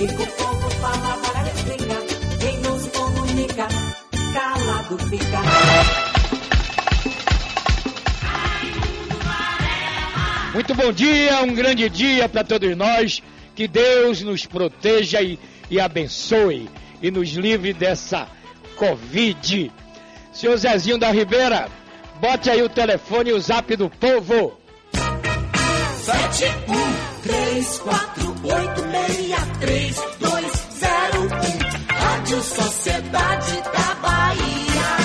E com o povo fala, Varela explica. Quem não se comunica, calado fica. Muito bom dia, um grande dia para todos nós. Que Deus nos proteja e, e abençoe e nos livre dessa Covid. Senhor Zezinho da Ribeira, bote aí o telefone e o zap do povo. Sete, um, três, quatro, oito, meia, três, dois, zero, um. Rádio Sociedade da Bahia.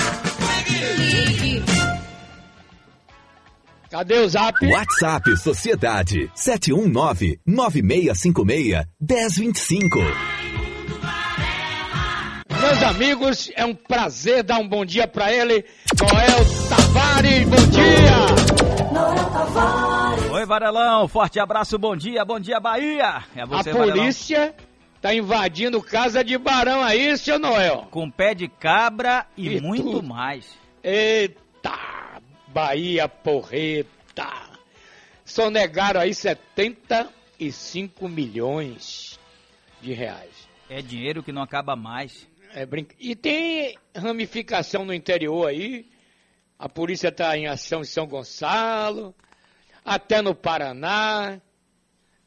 Ligue. Cadê o zap? WhatsApp Sociedade 719-9656-1025. Meus amigos, é um prazer dar um bom dia para ele, Noel Tavares. Bom dia! Tavares. Oi, Varelão, forte abraço, bom dia, bom dia, Bahia. É A você, Varelão. polícia tá invadindo casa de barão aí, seu Noel. Com pé de cabra e, E muito tudo. mais. Eita, Bahia porreta. Sonegaram aí 75 milhões de reais. É dinheiro que não acaba mais. É brinca... E tem ramificação no interior aí. A polícia está em ação em São Gonçalo, até no Paraná.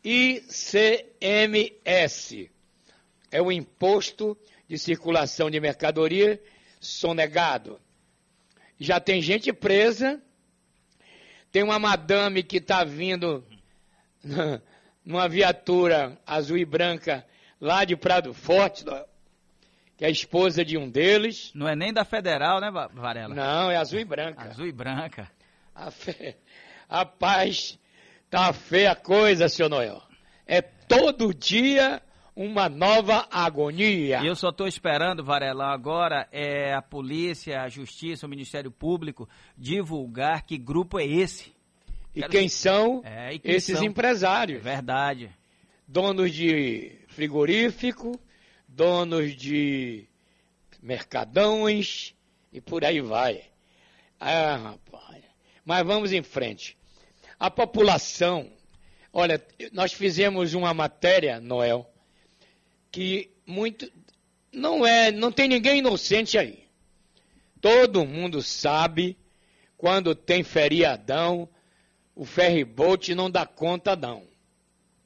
ICMS é o Imposto de Circulação de Mercadoria Sonegado. Já tem gente presa. Tem uma madame que está vindo numa viatura azul e branca lá de Prado Forte, que é a esposa de um deles. Não é nem da Federal, né, Va- Varela? Não, é azul e branca. Azul e branca. A fé, rapaz, tá feia a coisa, senhor Noel. É todo dia uma nova agonia. E eu só estou esperando, Varelão, agora é a polícia, a justiça, o Ministério Público divulgar que grupo é esse. E quero- quem são É, e quem esses são? empresários? Verdade. Donos de frigorífico, donos de mercadões e por aí vai. Ah, rapaz. Mas vamos em frente. A população, olha, nós fizemos uma matéria, Noel, que muito não é, não tem ninguém inocente aí. Todo mundo sabe quando tem feriadão, o ferryboat não dá conta não.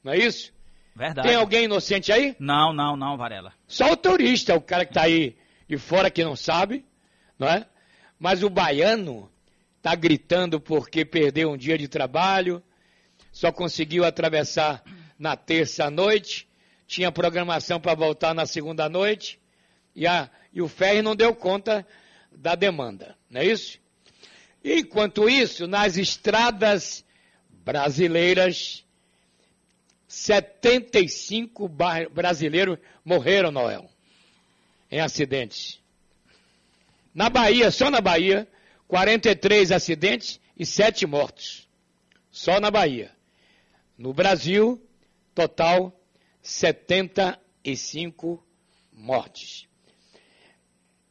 Não é isso? Verdade. Tem alguém inocente aí? Não, não, não, Varela. Só o turista, o cara que está aí de fora que não sabe, não é? Mas o baiano está gritando porque perdeu um dia de trabalho, só conseguiu atravessar na terça noite, tinha programação para voltar na segunda noite, e, a, e o ferry não deu conta da demanda, não é isso? Enquanto isso, nas estradas brasileiras, 75 ba- brasileiros morreram, Noel, em acidentes. Na Bahia, só na Bahia, 43 acidentes e 7 mortos. Só na Bahia. No Brasil, total 75 mortes.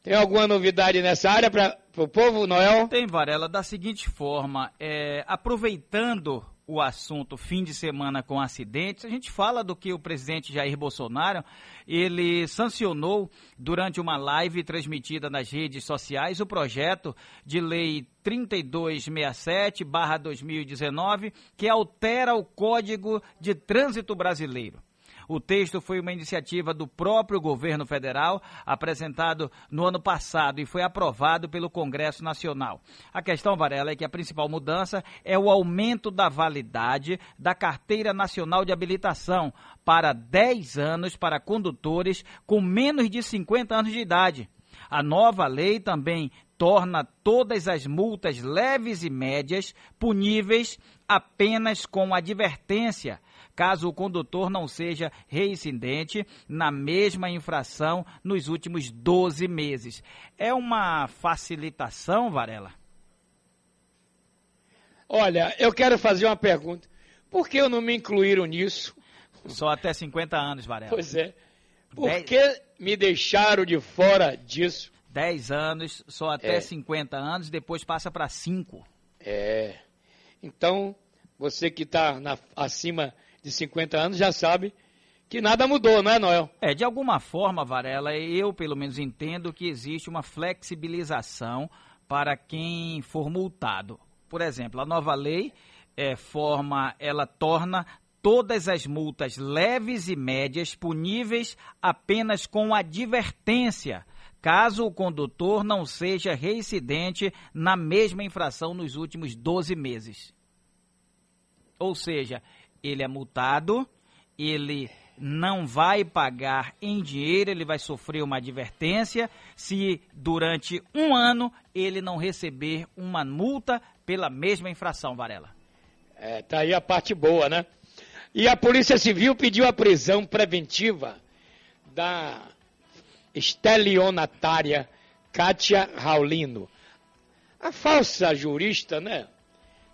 Tem alguma novidade nessa área para o povo, Noel? Tem, Varela, da seguinte forma, é, aproveitando o assunto fim de semana com acidentes, a gente fala do que o presidente Jair Bolsonaro, ele sancionou durante uma live transmitida nas redes sociais o projeto de lei 3267/2019, que altera o Código de Trânsito Brasileiro. O texto foi uma iniciativa do próprio governo federal, apresentado no ano passado e foi aprovado pelo Congresso Nacional. A questão, Varela, é que a principal mudança é o aumento da validade da Carteira Nacional de Habilitação para 10 anos para condutores com menos de 50 anos de idade. A nova lei também torna todas as multas leves e médias puníveis apenas com advertência, caso o condutor não seja reincidente na mesma infração nos últimos 12 meses. É uma facilitação, Varela? Olha, eu quero fazer uma pergunta. Por que eu não me incluíram nisso? Só até 50 anos, Varela. Pois é. Por Dez- que me deixaram de fora disso? 10 anos, só até É. 50 anos, depois passa para 5. É. Então, você que está acima de 50 anos já sabe que nada mudou, não é, Noel? É, de alguma forma, Varela, eu pelo menos entendo que existe uma flexibilização para quem for multado. Por exemplo, a nova lei é, forma, ela torna todas as multas leves e médias puníveis apenas com advertência, caso o condutor não seja reincidente na mesma infração nos últimos 12 meses. Ou seja, ele é multado, ele não vai pagar em dinheiro, ele vai sofrer uma advertência se durante um ano ele não receber uma multa pela mesma infração, Varela. É, tá aí a parte boa, né? E a Polícia Civil pediu a prisão preventiva da estelionatária Kátia Raulino. A falsa jurista, né?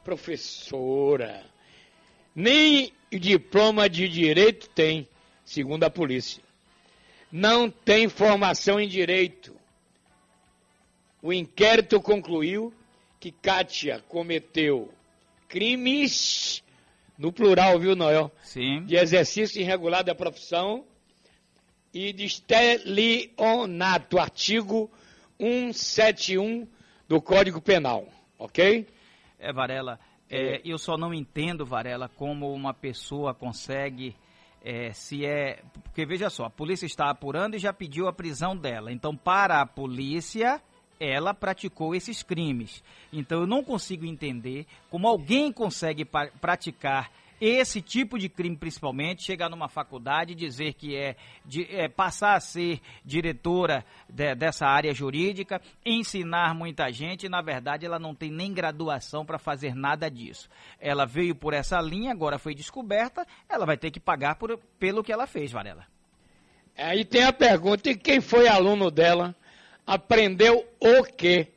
Professora. Nem diploma de direito tem, segundo a polícia. Não tem formação em direito. O inquérito concluiu que Kátia cometeu crimes no plural, viu, Noel? Sim. De exercício irregular da profissão e de estelionato, artigo 171 do Código Penal, ok? É, Varela, é, eu só não entendo, Varela, como uma pessoa consegue, é, se é... Porque, veja só, a polícia está apurando e já pediu a prisão dela. Então, para a polícia, ela praticou esses crimes. Então eu não consigo entender como alguém consegue praticar esse tipo de crime, principalmente, chegar numa faculdade e dizer que é, de, é, passar a ser diretora de, dessa área jurídica, ensinar muita gente, e, na verdade ela não tem nem graduação para fazer nada disso. Ela veio por essa linha, agora foi descoberta, ela vai ter que pagar por, pelo que ela fez, Varela. Aí tem a pergunta, e quem foi aluno dela? aprendeu o quê?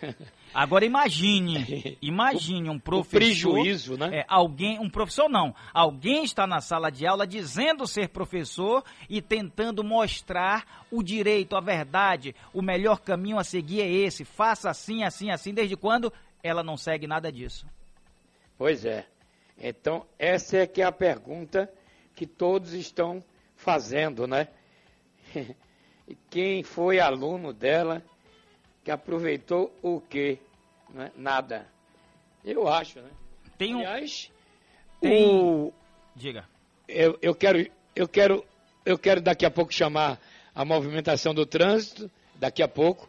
Agora imagine, imagine um professor, o prejuízo, né? É, alguém, um professor não, alguém está na sala de aula dizendo ser professor e tentando mostrar o direito, a verdade, o melhor caminho a seguir é esse, faça assim, assim, assim, desde quando ela não segue nada disso. Pois é. Então, essa é que é a pergunta que todos estão fazendo, né? E quem foi aluno dela que aproveitou o quê? Né? Nada. Eu acho, né? Tem um... Aliás, Tem... o... Diga. Eu, eu, quero, eu, quero, eu quero daqui a pouco chamar a movimentação do trânsito, daqui a pouco,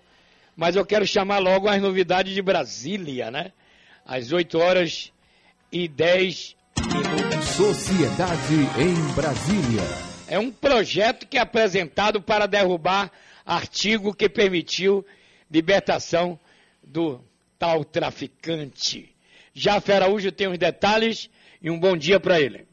mas eu quero chamar logo as novidades de Brasília, né? Às 8 horas e 10 minutos. Sociedade em Brasília. É um projeto que é apresentado para derrubar artigo que permitiu libertação do tal traficante. Já Araújo tem os detalhes e um bom dia para ele.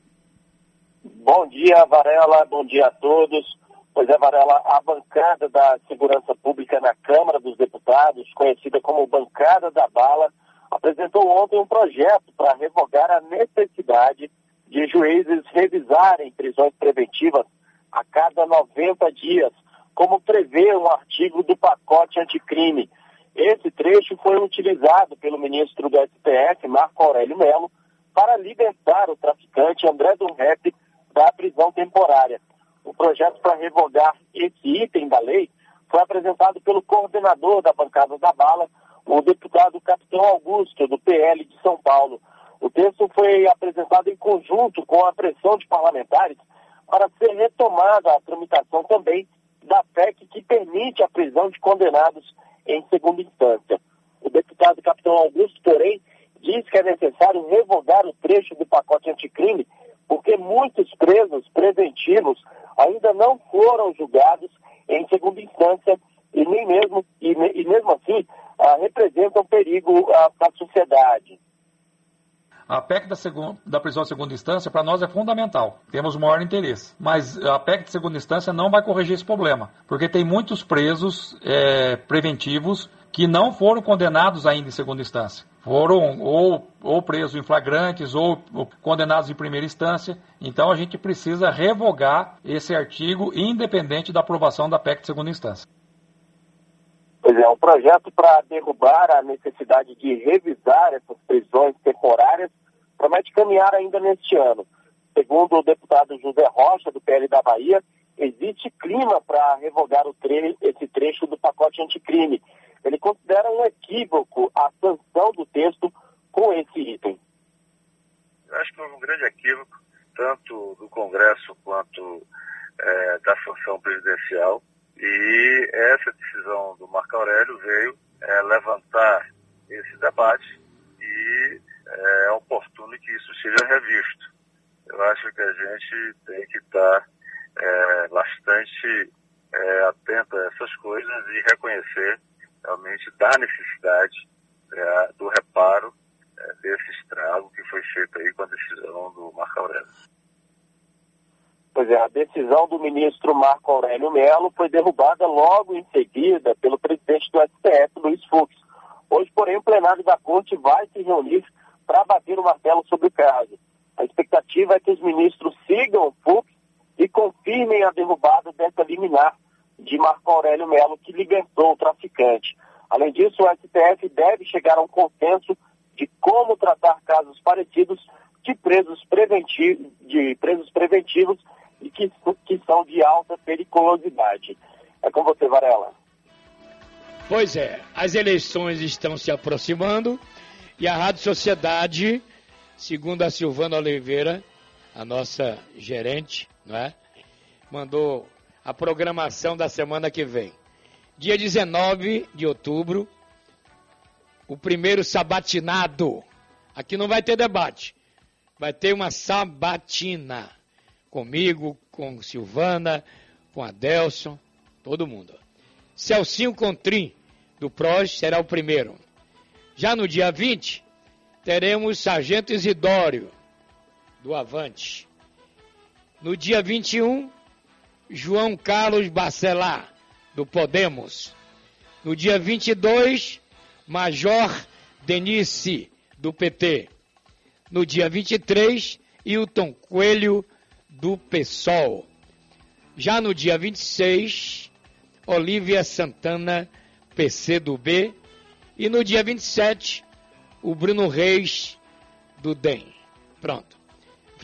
Bom dia, Varela, bom dia a todos. Pois é, Varela, a bancada da Segurança Pública na Câmara dos Deputados, conhecida como Bancada da Bala, apresentou ontem um projeto para revogar a necessidade de juízes revisarem prisões preventivas a cada 90 dias, como prevê um artigo do pacote anticrime. Esse trecho foi utilizado pelo ministro do STF, Marco Aurélio Melo, para libertar o traficante André do Rep da prisão temporária. O projeto para revogar esse item da lei foi apresentado pelo coordenador da bancada da bala, o deputado Capitão Augusto, do PL de São Paulo. O texto foi apresentado em conjunto com a pressão de parlamentares para ser retomada a tramitação também da PEC que permite a prisão de condenados em segunda instância. O deputado Capitão Augusto, porém, diz que é necessário revogar o trecho do pacote anticrime, porque muitos presos preventivos ainda não foram julgados em segunda instância e nem mesmo, e, e mesmo assim, ah, representam perigo ah, para a sociedade. A PEC da, segunda, da prisão de segunda instância, para nós, é fundamental. Temos o maior interesse. Mas a PEC de segunda instância não vai corrigir esse problema, porque tem muitos presos é, preventivos que não foram condenados ainda em segunda instância. Foram ou, ou presos em flagrantes ou, ou condenados em primeira instância. Então a gente precisa revogar esse artigo, independente da aprovação da PEC de segunda instância. Pois é, um projeto para derrubar a necessidade de revisar essas prisões temporárias promete caminhar ainda neste ano. Segundo o deputado José Rocha, do PL da Bahia, existe clima para revogar tre esse trecho do pacote anticrime. Ele considera um equívoco a sanção do texto com esse item. Eu acho que houve um grande equívoco, tanto do Congresso quanto é, da sanção presidencial. E essa decisão do Marco Aurélio veio é, levantar esse debate e é oportuno que isso seja revisto. Eu acho que a gente tem que estar é, bastante é, atento a essas coisas e reconhecer realmente da necessidade é, do reparo é, desse estrago que foi feito aí com a decisão do Marco Aurélio. Pois é, a decisão do ministro Marco Aurélio Melo foi derrubada logo em seguida pelo presidente do STF, Luiz Fux. Hoje, porém, o plenário da Corte vai se reunir para bater o martelo sobre o caso. A expectativa é que os ministros sigam o Fux e confirmem a derrubada dessa liminar de Marco Aurélio Melo, que libertou o traficante. Além disso, o STF deve chegar a um consenso de como tratar casos parecidos de presos, de presos preventivos e que, que são de alta periculosidade. É com você, Varela. Pois é, as eleições estão se aproximando e a Rádio Sociedade, segundo a Silvana Oliveira, a nossa gerente, não é? mandou a programação da semana que vem. Dia 19 de outubro, o primeiro sabatinado. Aqui não vai ter debate. Vai ter uma sabatina. Comigo, com Silvana, com Adelson, todo mundo. Celcinho Contrim, do PROS, será o primeiro. Já no dia 20, teremos Sargento Isidório, do Avante. No dia 21, João Carlos Bacelar, do Podemos. No dia 22, Major Denise, do PT. No dia 23, Hilton Coelho, do PSOL. Já no dia 26, Olívia Santana, PC do B. E no dia 27, o Bruno Reis, do DEM. Pronto.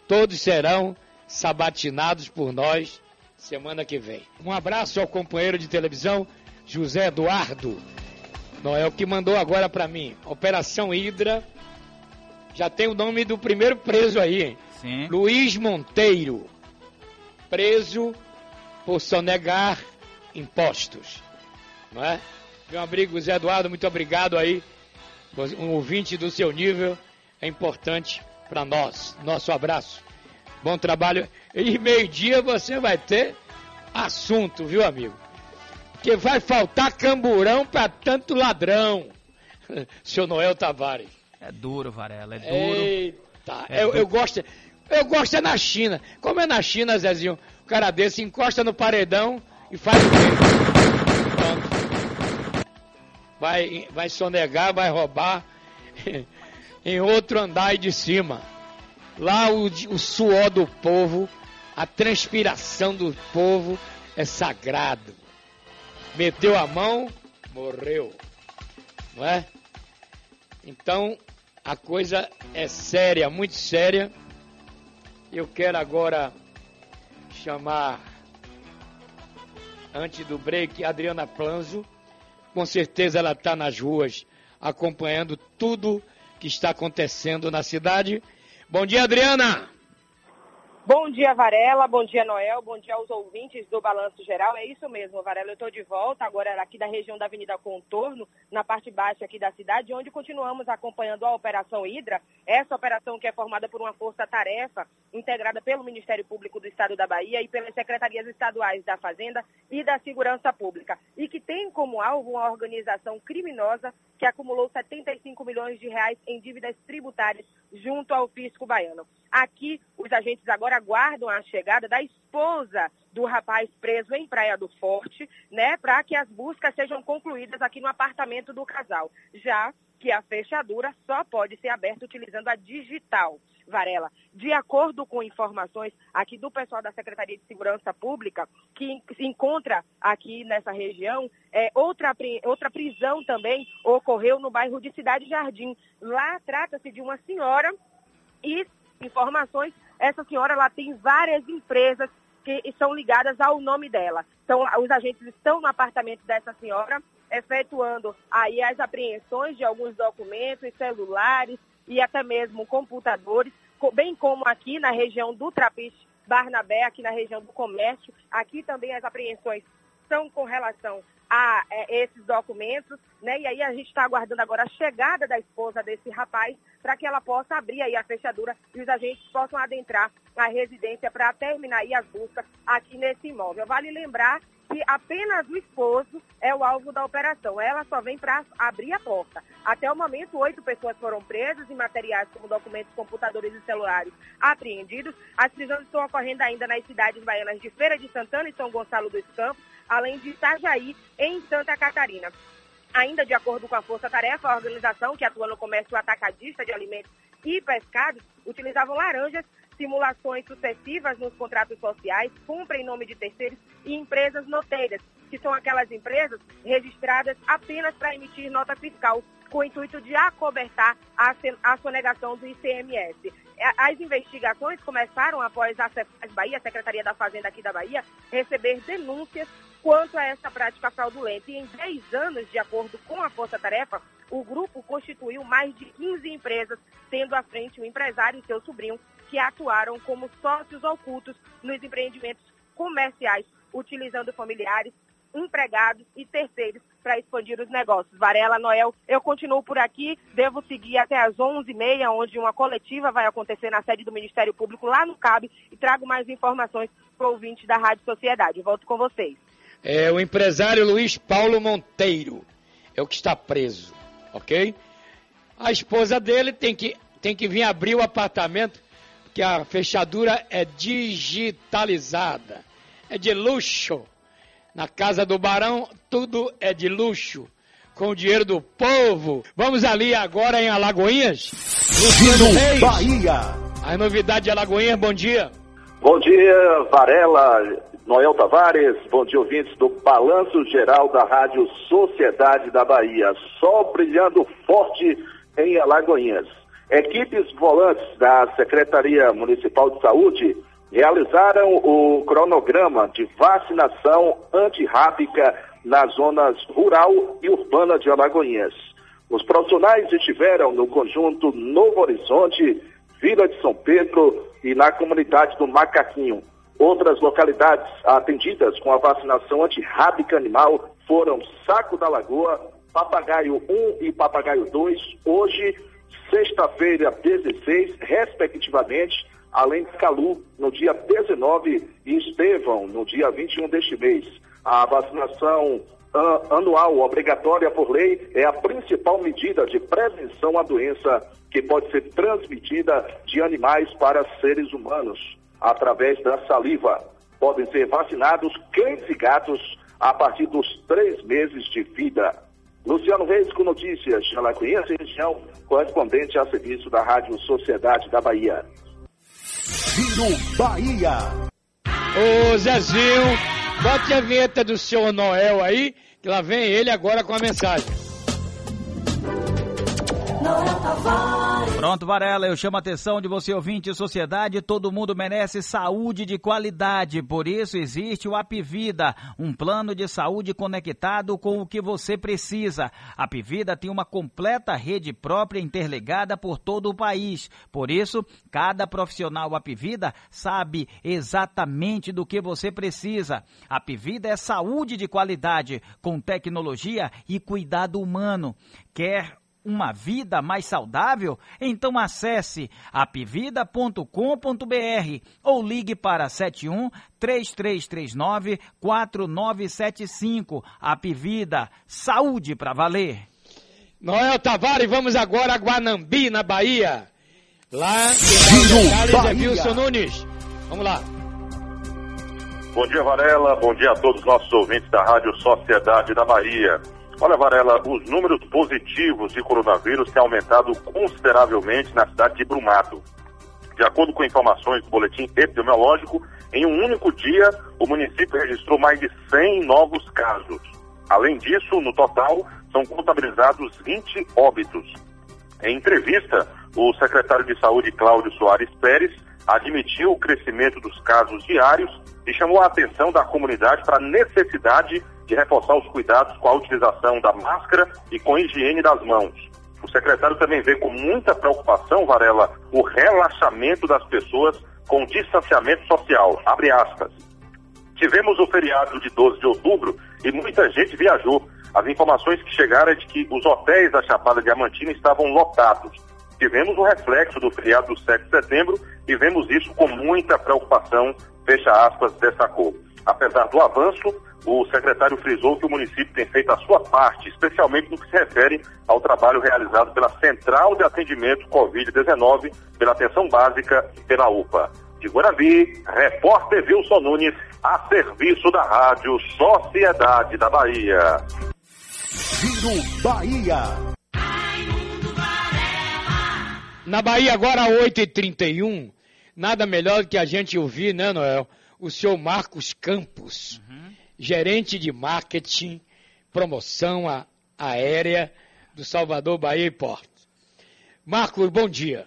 Todos serão sabatinados por nós semana que vem. Um abraço ao companheiro de televisão, José Eduardo Noel, que mandou agora para mim. Operação Hidra. Já tem o nome do primeiro preso aí, hein? Sim. Luiz Monteiro. Preso por sonegar impostos. Não é? Meu amigo José Eduardo, muito obrigado aí. Um ouvinte do seu nível é importante para nós. Nosso abraço. Bom trabalho. E meio-dia você vai ter assunto, viu, amigo? Porque vai faltar camburão para tanto ladrão. Seu Noel Tavares. É duro, Varela, é duro. Eita, É eu, duro. eu gosto. Eu gosto é na China. Como é na China, Zezinho? O cara desse encosta no paredão e faz o quê? Vai, vai sonegar, vai roubar em outro andar de cima. Lá o, o suor do povo, a transpiração do povo é sagrado. Meteu a mão, morreu. Não é? Então, a coisa é séria, muito séria. Eu quero agora chamar, antes do break, Adriana Planzo. Com certeza ela está nas ruas acompanhando tudo que está acontecendo na cidade. Bom dia, Adriana! Bom dia, Varela. Bom dia, Noel. Bom dia aos ouvintes do Balanço Geral. É isso mesmo, Varela. Eu estou de volta agora aqui da região da Avenida Contorno, na parte baixa aqui da cidade, onde continuamos acompanhando a Operação Hidra. Essa operação que é formada por uma força-tarefa integrada pelo Ministério Público do Estado da Bahia e pelas secretarias estaduais da Fazenda e da Segurança Pública. E que tem como alvo uma organização criminosa que acumulou 75 milhões de reais em dívidas tributárias junto ao fisco baiano. Aqui, os agentes agora aguardam a chegada da esposa do rapaz preso em Praia do Forte, né, para que as buscas sejam concluídas aqui no apartamento do casal. Já que a fechadura só pode ser aberta utilizando a digital. Varela, de acordo com informações aqui do pessoal da Secretaria de Segurança Pública, que se encontra aqui nessa região, é, outra, outra prisão também ocorreu no bairro de Cidade Jardim. Lá trata-se de uma senhora e informações essa senhora ela tem várias empresas que são ligadas ao nome dela. Então, os agentes estão no apartamento dessa senhora, efetuando aí as apreensões de alguns documentos, celulares e até mesmo computadores, bem como aqui na região do Trapiche Barnabé, aqui na região do comércio. Aqui também as apreensões são com relação a é, esses documentos, né? E aí a gente está aguardando agora a chegada da esposa desse rapaz para que ela possa abrir aí a fechadura e os agentes possam adentrar a residência para terminar aí as buscas aqui nesse imóvel. Vale lembrar que apenas o esposo é o alvo da operação. Ela só vem para abrir a porta. Até o momento, oito pessoas foram presas e materiais como documentos, computadores e celulares apreendidos. As prisões estão ocorrendo ainda nas cidades baianas de Feira de Santana e São Gonçalo dos Campos, além de Itajaí, em Santa Catarina. Ainda de acordo com a Força Tarefa, a organização que atua no comércio atacadista de alimentos e pescados utilizavam laranjas simulações sucessivas nos contratos sociais, cumprem em nome de terceiros e empresas noteiras, que são aquelas empresas registradas apenas para emitir nota fiscal, com o intuito de acobertar a, sonegação do ICMS. As investigações começaram após a Bahia, a Secretaria da Fazenda aqui da Bahia, receber denúncias quanto a essa prática fraudulenta. E em 10 anos, de acordo com a Força Tarefa, o grupo constituiu mais de 15 empresas, tendo à frente o empresário e seu sobrinho, que atuaram como sócios ocultos nos empreendimentos comerciais, utilizando familiares, empregados e terceiros para expandir os negócios. Varela, Noel, eu continuo por aqui, devo seguir até às 11h30, onde uma coletiva vai acontecer na sede do Ministério Público, lá no CAB, e trago mais informações para o ouvinte da Rádio Sociedade. Volto com vocês. É o empresário Luiz Paulo Monteiro, é o que está preso, ok? A esposa dele tem que, tem que vir abrir o apartamento que a fechadura é digitalizada, é de luxo. Na casa do Barão, tudo é de luxo, com o dinheiro do povo. Vamos ali agora em Alagoinhas? Luciano Bahia. A novidade de Alagoinhas, bom dia. Bom dia, Varela, Noel Tavares, bom dia, ouvintes do Balanço Geral da Rádio Sociedade da Bahia. Sol brilhando forte em Alagoinhas. Equipes volantes da Secretaria Municipal de Saúde realizaram o cronograma de vacinação antirrábica nas zonas rural e urbana de Alagoinhas. Os profissionais estiveram no conjunto Novo Horizonte, Vila de São Pedro e na comunidade do Macaquinho. Outras localidades atendidas com a vacinação antirrábica animal foram Saco da Lagoa, Papagaio 1 e Papagaio 2. Hoje, sexta-feira 16, respectivamente, além de Calu, no dia 19, e Estevão, no dia 21 deste mês. A vacinação anual obrigatória por lei é a principal medida de prevenção à doença que pode ser transmitida de animais para seres humanos através da saliva. Podem ser vacinados cães e gatos a partir dos três meses de vida. Luciano Reis com notícias de Alagoinhas e região, correspondente a serviço da Rádio Sociedade da Bahia. Giro Bahia. Ô Zezinho, bote a vinheta do senhor Noel aí, que lá vem ele agora com a mensagem. Noel Tavares. Pronto, Varela, eu chamo a atenção de você, ouvinte sociedade, todo mundo merece saúde de qualidade, por isso existe o Apivida, um plano de saúde conectado com o que você precisa. A Apivida tem uma completa rede própria interligada por todo o país, por isso, cada profissional Apivida sabe exatamente do que você precisa. A Apivida é saúde de qualidade, com tecnologia e cuidado humano. Quer uma vida mais saudável? Então acesse apvida.com.br ou ligue para 71 3339 4975. Apvida, saúde para valer. Noel Tavares, vamos agora a Guanambi, na Bahia. Lá, Giro é Wilson Nunes. Vamos lá. Bom dia, Varela. Bom dia a todos os nossos ouvintes da Rádio Sociedade da Bahia. Olha, Varela, os números positivos de coronavírus têm aumentado consideravelmente na cidade de Brumado. De acordo com informações do boletim epidemiológico, em um único dia, o município registrou mais de 100 novos casos. Além disso, no total, são contabilizados 20 óbitos. Em entrevista, o secretário de Saúde, Cláudio Soares Pérez, admitiu o crescimento dos casos diários e chamou a atenção da comunidade para a necessidade de reforçar os cuidados com a utilização da máscara e com a higiene das mãos. O secretário também vê com muita preocupação, Varela, o relaxamento das pessoas com distanciamento social. Abre aspas. Tivemos o feriado de 12 de outubro e muita gente viajou. As informações que chegaram é de que os hotéis da Chapada Diamantina estavam lotados. Tivemos o reflexo do feriado do 7 de setembro e vemos isso com muita preocupação, fecha aspas, destacou. Apesar do avanço, o secretário frisou que o município tem feito a sua parte, especialmente no que se refere ao trabalho realizado pela Central de Atendimento Covid-19, pela Atenção Básica e pela UPA. De Guarabi, repórter Wilson Nunes, a serviço da Rádio Sociedade da Bahia. Giro Bahia. Na Bahia, agora 8h31, nada melhor do que a gente ouvir, né, Noel? O senhor Marcos Campos, gerente de marketing, promoção a- aérea do Salvador Bahia e Porto. Marcos, bom dia.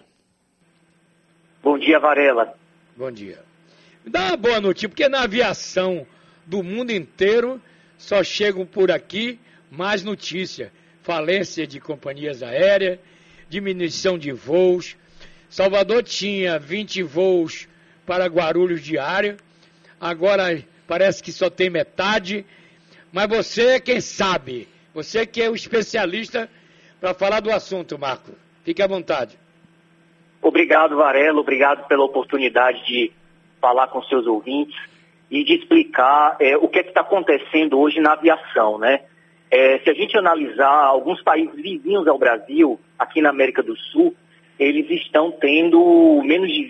Bom dia, Varela. Bom dia. Me dá uma boa notícia, porque na aviação do mundo inteiro só chegam por aqui mais notícias. Falência de companhias aéreas, diminuição de voos. Salvador tinha 20 voos para Guarulhos diário, agora parece que só tem metade. Mas você, quem sabe, você que é o especialista para falar do assunto, Marco. Fique à vontade. Obrigado, Varela. Obrigado pela oportunidade de falar com seus ouvintes e de explicar é, o que é está acontecendo hoje na aviação, né? É, se a gente analisar alguns países vizinhos ao Brasil, aqui na América do Sul, eles estão tendo menos de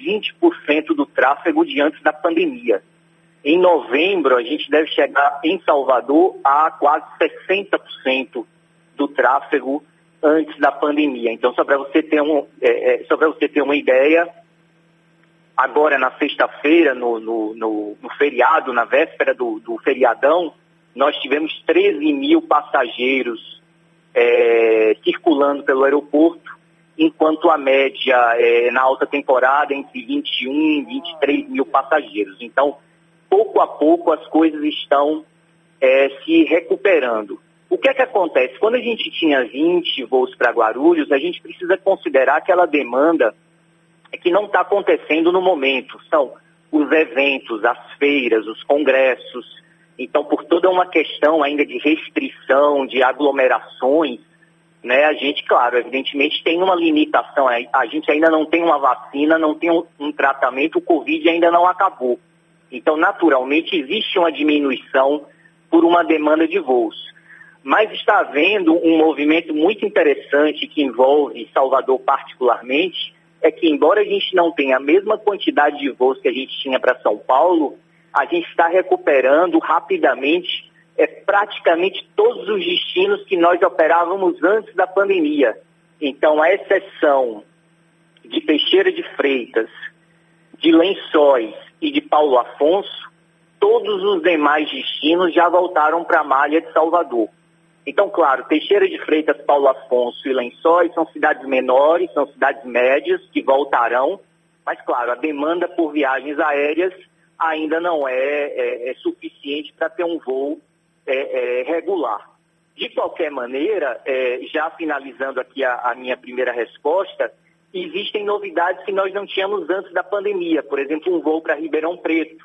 20% do tráfego de antes da pandemia. Em novembro, a gente deve chegar em Salvador a quase 60% do tráfego antes da pandemia. Então, só para você ter um, é, é, você ter uma ideia, agora na sexta-feira, no, no, no, no feriado, na véspera do, do feriadão, nós tivemos 13 mil passageiros é, circulando pelo aeroporto, enquanto a média é, na alta temporada entre 21 e 23 mil passageiros. Então, pouco a pouco as coisas estão é, se recuperando. O que é que acontece? Quando a gente tinha 20 voos para Guarulhos, a gente precisa considerar aquela demanda que não está acontecendo no momento. São os eventos, as feiras, os congressos. Então, por toda uma questão ainda de restrição, de aglomerações, né, a gente, claro, evidentemente tem uma limitação. A gente ainda não tem uma vacina, não tem um, um tratamento, o Covid ainda não acabou. Então, naturalmente, existe uma diminuição por uma demanda de voos. Mas está havendo um movimento muito interessante que envolve Salvador particularmente, é que embora a gente não tenha a mesma quantidade de voos que a gente tinha para São Paulo, a gente está recuperando rapidamente é, praticamente todos os destinos que nós operávamos antes da pandemia. Então, a exceção de Teixeira de Freitas, de Lençóis e de Paulo Afonso, todos os demais destinos já voltaram para a malha de Salvador. Então, claro, Teixeira de Freitas, Paulo Afonso e Lençóis são cidades menores, são cidades médias que voltarão, mas, claro, a demanda por viagens aéreas ainda não é, é, é suficiente para ter um voo é, regular. De qualquer maneira, já finalizando aqui a, a minha primeira resposta, existem novidades que nós não tínhamos antes da pandemia. Por exemplo, um voo para Ribeirão Preto,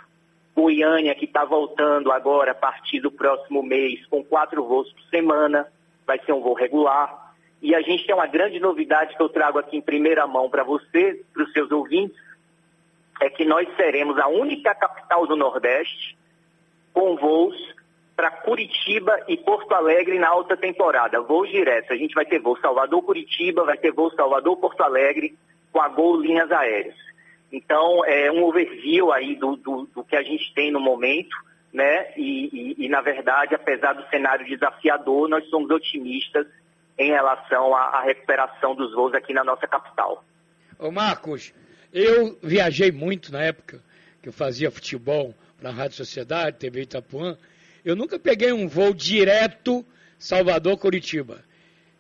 Goiânia, que está voltando agora a partir do próximo mês, com quatro voos por semana, vai ser um voo regular. E a gente tem uma grande novidade que eu trago aqui em primeira mão para você, para os seus ouvintes, é que nós seremos a única capital do Nordeste com voos para Curitiba e Porto Alegre na alta temporada, voos diretos. A gente vai ter voo Salvador-Curitiba, vai ter voo Salvador-Porto Alegre com a Gol Linhas Aéreas. Então, é um overview aí do, do, do que a gente tem no momento, né? E, e, e, na verdade, apesar do cenário desafiador, nós somos otimistas em relação à, à recuperação dos voos aqui na nossa capital. Ô Marcos, eu viajei muito na época que eu fazia futebol na Rádio Sociedade, TV Itapuã. Eu nunca peguei um voo direto Salvador-Curitiba.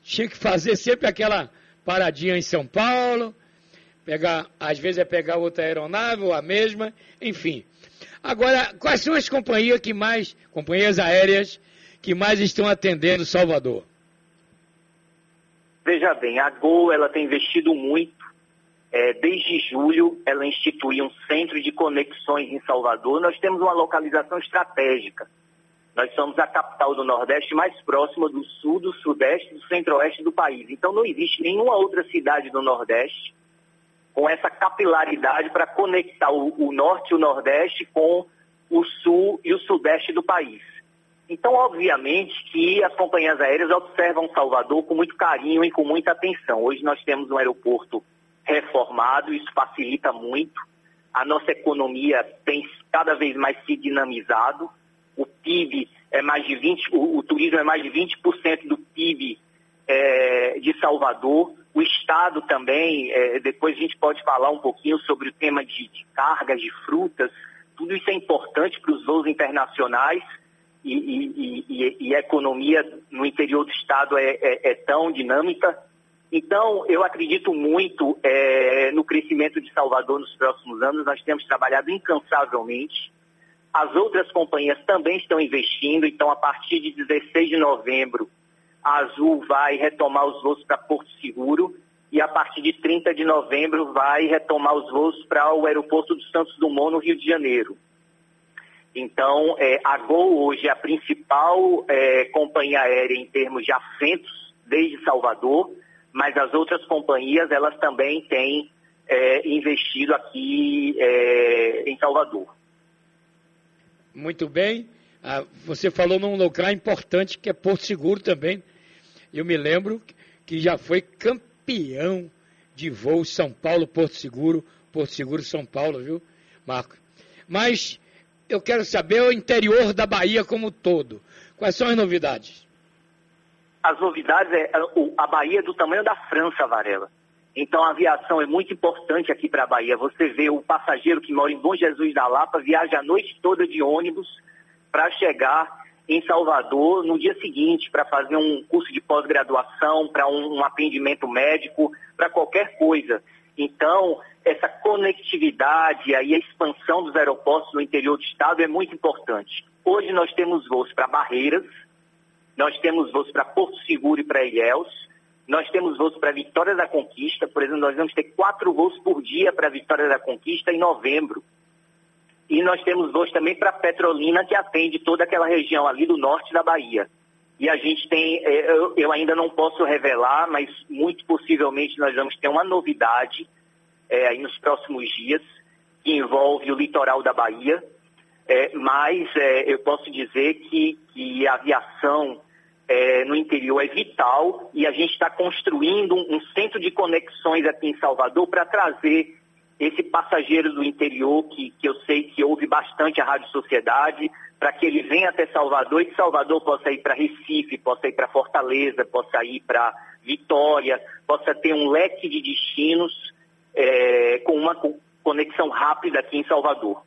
Tinha que fazer sempre aquela paradinha em São Paulo, Pegar, às vezes é pegar outra aeronave ou a mesma, enfim. Agora, quais são as companhias que mais, companhias aéreas, que mais estão atendendo Salvador? Veja bem, a Gol ela tem investido muito. É, desde julho, ela instituiu um centro de conexões em Salvador. Nós temos uma localização estratégica. Nós somos a capital do Nordeste mais próxima do Sul, do Sudeste do Centro-Oeste do país. Então não existe nenhuma outra cidade do Nordeste com essa capilaridade para conectar o, o Norte e o Nordeste com o Sul e o Sudeste do país. Então, obviamente que as companhias aéreas observam Salvador com muito carinho e com muita atenção. Hoje nós temos um aeroporto reformado, isso facilita muito. A nossa economia tem cada vez mais se dinamizado. O PIB é mais de 20, o, o turismo é mais de 20% do PIB é, de Salvador. O Estado também, é, depois a gente pode falar um pouquinho sobre o tema de, de cargas de frutas. Tudo isso é importante para os voos internacionais e, e, e, e, a economia no interior do Estado é, é, é tão dinâmica. Então, eu acredito muito é, no crescimento de Salvador nos próximos anos. Nós temos trabalhado incansavelmente. As outras companhias também estão investindo. Então, a partir de 16 de novembro, a Azul vai retomar os voos para Porto Seguro e a partir de 30 de novembro vai retomar os voos para o aeroporto do Santos Dumont, no Rio de Janeiro. Então, é, a Gol hoje é a principal é, companhia aérea em termos de assentos desde Salvador, mas as outras companhias elas também têm é, investido aqui é, em Salvador. Muito bem. Ah, você falou num lugar importante que é Porto Seguro também. Eu me lembro que já foi campeão de voo São Paulo, Porto Seguro, Porto Seguro, São Paulo, viu, Marco? Mas eu quero saber o interior da Bahia como um todo. Quais são as novidades? As novidades é a Bahia é do tamanho da França, Varela. Então a aviação é muito importante aqui para a Bahia. Você vê o passageiro que mora em Bom Jesus da Lapa viaja a noite toda de ônibus para chegar em Salvador no dia seguinte para fazer um curso de pós-graduação, para um, um, atendimento médico, para qualquer coisa. Então, essa conectividade e a expansão dos aeroportos no interior do estado é muito importante. Hoje nós temos voos para Barreiras, nós temos voos para Porto Seguro e para Ilhéus, nós temos voos para Vitória da Conquista, por exemplo, nós vamos ter quatro voos por dia para Vitória da Conquista em novembro. E nós temos voos também para Petrolina, que atende toda aquela região ali do norte da Bahia. E a gente tem, é, eu, eu ainda não posso revelar, mas muito possivelmente nós vamos ter uma novidade é, aí nos próximos dias, que envolve o litoral da Bahia. É, mas é, eu posso dizer que, que a aviação é, no interior é vital e a gente está construindo um, um, centro de conexões aqui em Salvador para trazer esse passageiro do interior, que, que eu sei que ouve bastante a Rádio Sociedade, para que ele venha até Salvador e de Salvador possa ir para Recife, possa ir para Fortaleza, possa ir para Vitória, possa ter um leque de destinos é, com uma conexão rápida aqui em Salvador.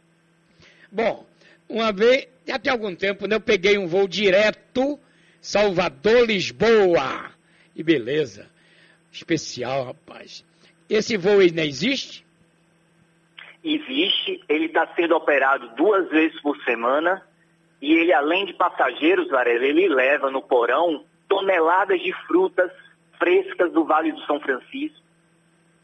Bom, uma vez, tem algum tempo, né, eu peguei um voo direto Salvador-Lisboa. E beleza. Especial, rapaz. Esse voo ainda existe? existe, ele está sendo operado duas vezes por semana e ele, além de passageiros, Varela, ele leva no porão toneladas de frutas frescas do Vale do São Francisco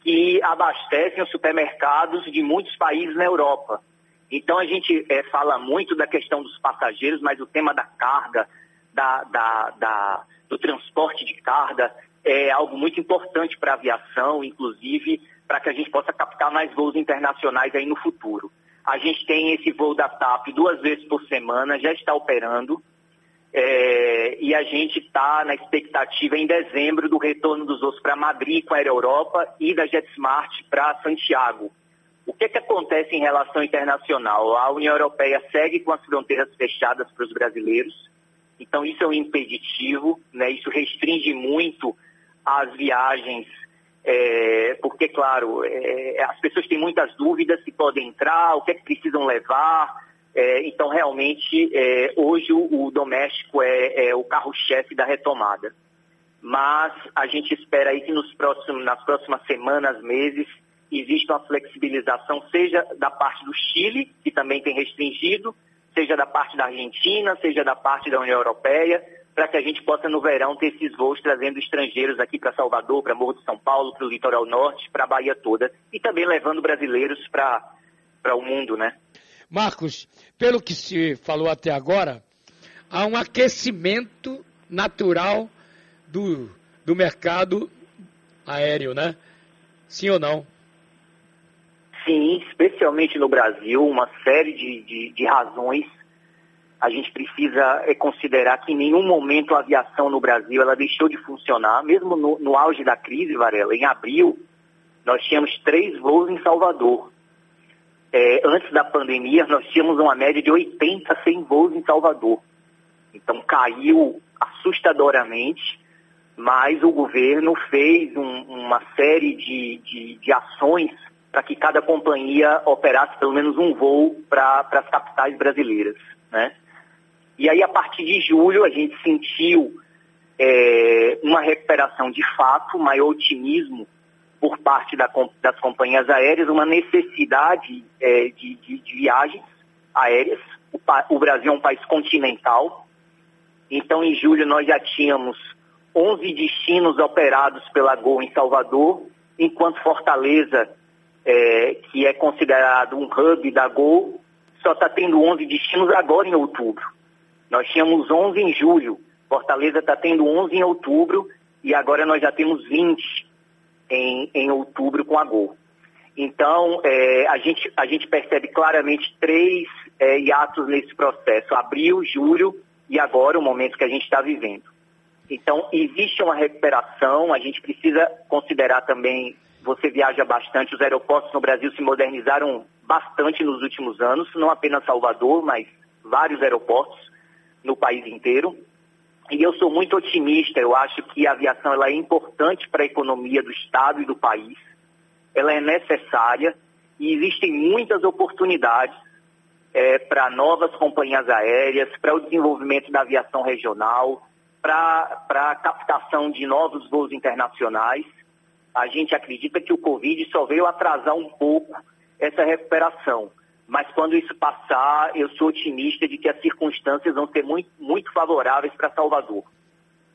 que abastecem os supermercados de muitos países na Europa. Então a gente é, fala muito da questão dos passageiros, mas o tema da carga, da, da, da, do transporte de carga é algo muito importante para a aviação, inclusive para que a gente possa captar mais voos internacionais aí no futuro. A gente tem esse voo da TAP duas vezes por semana, já está operando. É, e a gente está na expectativa em dezembro do retorno dos voos para Madrid com a Air Europa e da JetSmart para Santiago. O que, que acontece em relação internacional? A União Europeia segue com as fronteiras fechadas para os brasileiros, então isso é um impeditivo, né? isso restringe muito as viagens é, porque, claro, é, as pessoas têm muitas dúvidas se podem entrar, o que é que precisam levar. É, então, realmente, é, hoje o, o doméstico é, é o carro-chefe da retomada. Mas a gente espera aí que nos próximos, nas próximas semanas, meses, existe uma flexibilização, seja da parte do Chile, que também tem restringido, seja da parte da Argentina, seja da parte da União Europeia, para que a gente possa no verão ter esses voos trazendo estrangeiros aqui para Salvador, para Morro de São Paulo, para o litoral norte, para a Bahia toda, e também levando brasileiros para o mundo, né? Marcos, pelo que se falou até agora, há um aquecimento natural do, do mercado aéreo, né? Sim ou não? Sim, especialmente no Brasil, uma série de, de, de razões. A gente precisa é, considerar que em nenhum momento a aviação no Brasil ela deixou de funcionar, mesmo no, no auge da crise, Varela. Em abril, nós tínhamos três voos em Salvador. É, antes da pandemia, nós tínhamos uma média de 80 a 100 voos em Salvador. Então caiu assustadoramente, mas o governo fez um, uma série de, de, de ações para que cada companhia operasse pelo menos um voo para as capitais brasileiras. Né? E aí, a partir de julho, a gente sentiu é, uma recuperação de fato, maior otimismo por parte da, das companhias aéreas, uma necessidade é, de, de, de, viagens aéreas. O, o Brasil é um país continental, então em julho nós já tínhamos 11 destinos operados pela Gol em Salvador, enquanto Fortaleza é, que é considerado um hub da Gol, só está tendo 11 destinos agora em outubro. Nós tínhamos 11 em julho, Fortaleza está tendo 11 em outubro e agora nós já temos 20 em, em outubro com a Gol. Então, é, a, gente, a gente percebe claramente três é, hiatos nesse processo: abril, julho e agora o momento que a gente está vivendo. Então, existe uma recuperação, a gente precisa considerar também você viaja bastante, os aeroportos no Brasil se modernizaram bastante nos últimos anos, não apenas Salvador, mas vários aeroportos no país inteiro. E eu sou muito otimista, eu acho que a aviação ela é importante para a economia do Estado e do país, ela é necessária e existem muitas oportunidades é, para novas companhias aéreas, para o desenvolvimento da aviação regional, para a captação de novos voos internacionais a gente acredita que o Covid só veio atrasar um pouco essa recuperação. Mas quando isso passar, eu sou otimista de que as circunstâncias vão ser muito, muito favoráveis para Salvador.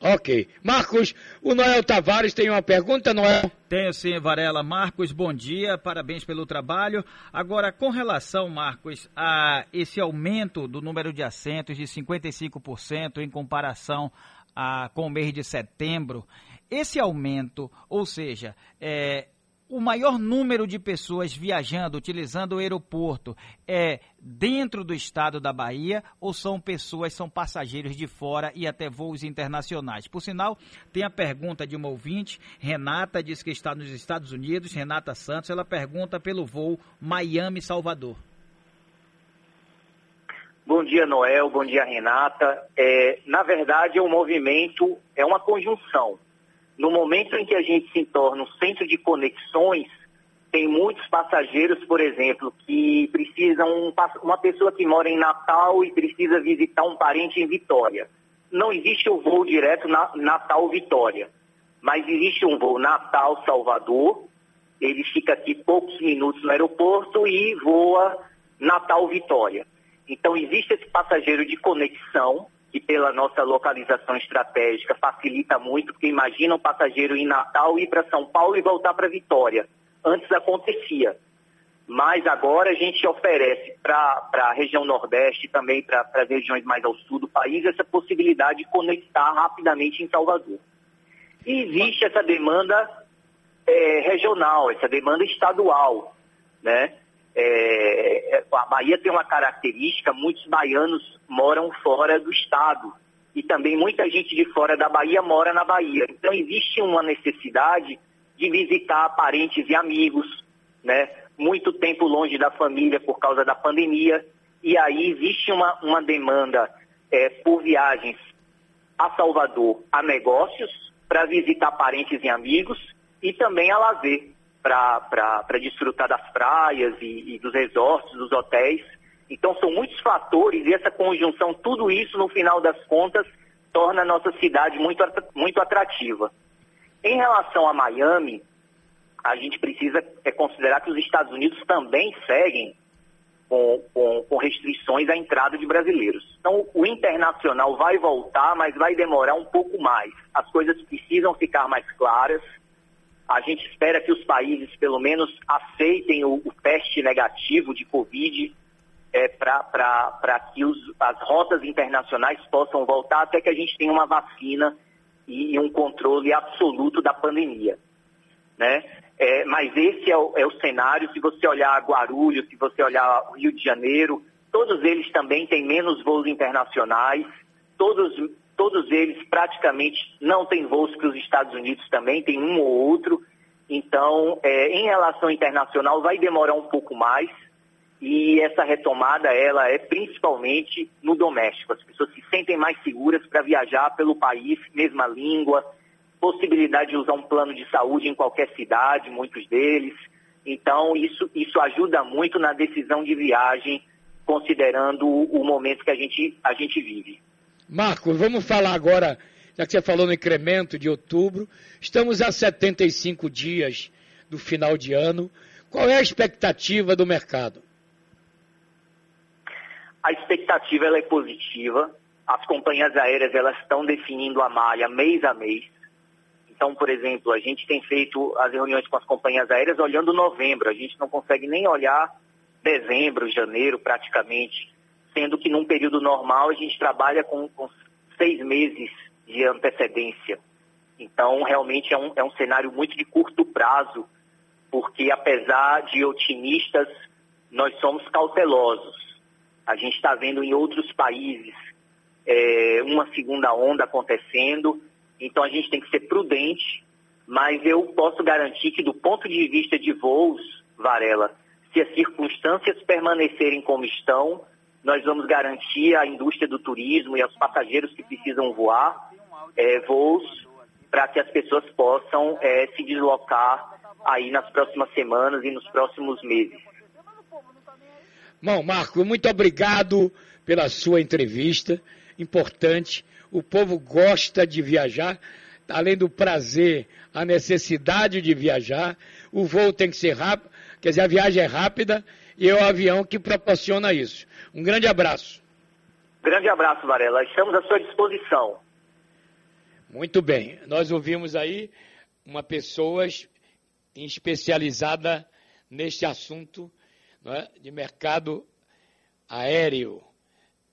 Ok. Marcos, o Noel Tavares tem uma pergunta, Noel? Tenho sim, Varela. Marcos, bom dia, parabéns pelo trabalho. Agora, com relação, Marcos, a esse aumento do número de assentos de 55% em comparação a, com o mês de setembro, esse aumento, ou seja, é, o maior número de pessoas viajando, utilizando o aeroporto, é dentro do estado da Bahia ou são pessoas, são passageiros de fora e até voos internacionais? Por sinal, tem a pergunta de uma ouvinte, Renata, diz que está nos Estados Unidos, Renata Santos, ela pergunta pelo voo Miami-Salvador. Bom dia, Noel. Bom dia, Renata. É, na verdade, o movimento é uma conjunção no momento em que a gente se torna um centro de conexões, tem muitos passageiros, por exemplo, que precisam, uma pessoa que mora em Natal e precisa visitar um parente em Vitória. Não existe o voo direto na Natal-Vitória, mas existe um voo Natal-Salvador, ele fica aqui poucos minutos no aeroporto e voa Natal-Vitória. Então existe esse passageiro de conexão, que pela nossa localização estratégica facilita muito, porque imagina um passageiro em Natal ir para São Paulo e voltar para Vitória. Antes acontecia. Mas agora a gente oferece para a região Nordeste e também para as regiões mais ao sul do país essa possibilidade de conectar rapidamente em Salvador. E existe essa demanda é, regional, essa demanda estadual, né? É, a Bahia tem uma característica, muitos baianos moram fora do estado e também muita gente de fora da Bahia mora na Bahia. Então existe uma necessidade de visitar parentes e amigos, né? Muito tempo longe da família por causa da pandemia e aí existe uma, uma demanda é, por viagens a Salvador a negócios para visitar parentes e amigos e também a lazer para desfrutar das praias e, e dos resorts, dos hotéis. Então são muitos fatores e essa conjunção, tudo isso no final das contas torna a nossa cidade muito, muito atrativa. Em relação a Miami, a gente precisa é, considerar que os Estados Unidos também seguem com, com, com, restrições à entrada de brasileiros. Então, o internacional vai voltar, mas vai demorar um pouco mais. As coisas precisam ficar mais claras. A gente espera que os países, pelo menos, aceitem o, o teste negativo de Covid é, para que os, as rotas internacionais possam voltar até que a gente tenha uma vacina e, um controle absoluto da pandemia. Né? É, mas esse é o, é o, cenário. Se você olhar Guarulhos, se você olhar Rio de Janeiro, todos eles também têm menos voos internacionais, todos, todos eles praticamente não têm voos para os Estados Unidos também, tem um ou outro. Então, é, em relação internacional, vai demorar um pouco mais. E essa retomada, ela é principalmente no doméstico. As pessoas se sentem mais seguras para viajar pelo país, mesma língua, possibilidade de usar um plano de saúde em qualquer cidade, muitos deles. Então, isso, isso ajuda muito na decisão de viagem, considerando o, momento que a gente, a gente vive. Marcos, vamos falar agora, já que você falou no incremento de outubro, estamos a 75 dias do final de ano. Qual é a expectativa do mercado? A expectativa é positiva. As companhias aéreas elas estão definindo a malha mês a mês. Então, por exemplo, a gente tem feito as reuniões com as companhias aéreas olhando novembro, a gente não consegue nem olhar dezembro, janeiro, praticamente, sendo que num período normal a gente trabalha com, com seis meses de antecedência. Então, realmente é um, é um cenário muito de curto prazo, porque apesar de otimistas, nós somos cautelosos. A gente está vendo em outros países é, uma segunda onda acontecendo então a gente tem que ser prudente, mas eu posso garantir que do ponto de vista de voos, Varela, se as circunstâncias permanecerem como estão, nós vamos garantir à indústria do turismo e aos passageiros que precisam voar é, voos para que as pessoas possam é, se deslocar aí nas próximas semanas e nos próximos meses. Bom, Marco, muito obrigado pela sua entrevista importante o povo gosta de viajar, além do prazer, a necessidade de viajar. O voo tem que ser rápido, quer dizer, a viagem é rápida e é o avião que proporciona isso. Um grande abraço. Grande abraço, Varela. Estamos à sua disposição. Muito bem. Nós ouvimos aí uma pessoa especializada neste assunto é, de mercado aéreo.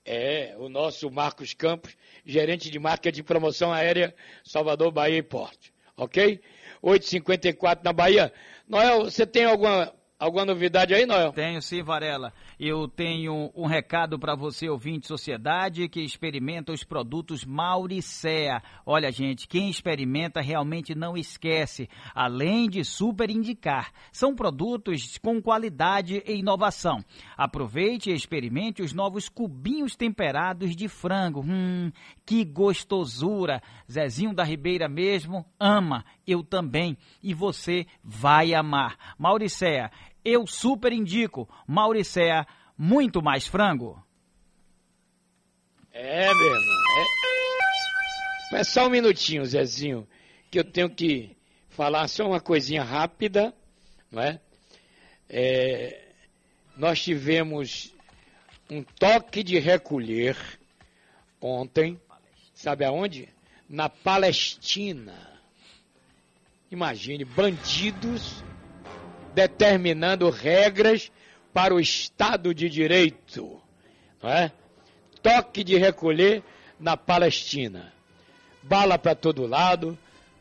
É, o nosso Marcos Campos, gerente de marca de promoção aérea Salvador, Bahia e Porto. Ok? 8h54 na Bahia. Noel, você tem alguma Alguma novidade aí, Noel? Tenho sim, Varela. Eu tenho um recado para você, ouvinte sociedade, que experimenta os produtos Mauricea. Olha, gente, quem experimenta realmente não esquece, além de super indicar. São produtos com qualidade e inovação. Aproveite e experimente os novos cubinhos temperados de frango. Hum, que gostosura! Zezinho da Ribeira mesmo ama, eu também. E você vai amar. Mauricea eu super indico. Mauricéia, muito mais frango. É, meu irmão. É... é só um minutinho, Zezinho, que eu tenho que falar só uma coisinha rápida, não é? é... Nós tivemos um toque de recolher ontem, sabe aonde? Na Palestina. Imagine, bandidos determinando regras para o Estado de Direito. É? Toque de recolher na Palestina. Bala para todo lado,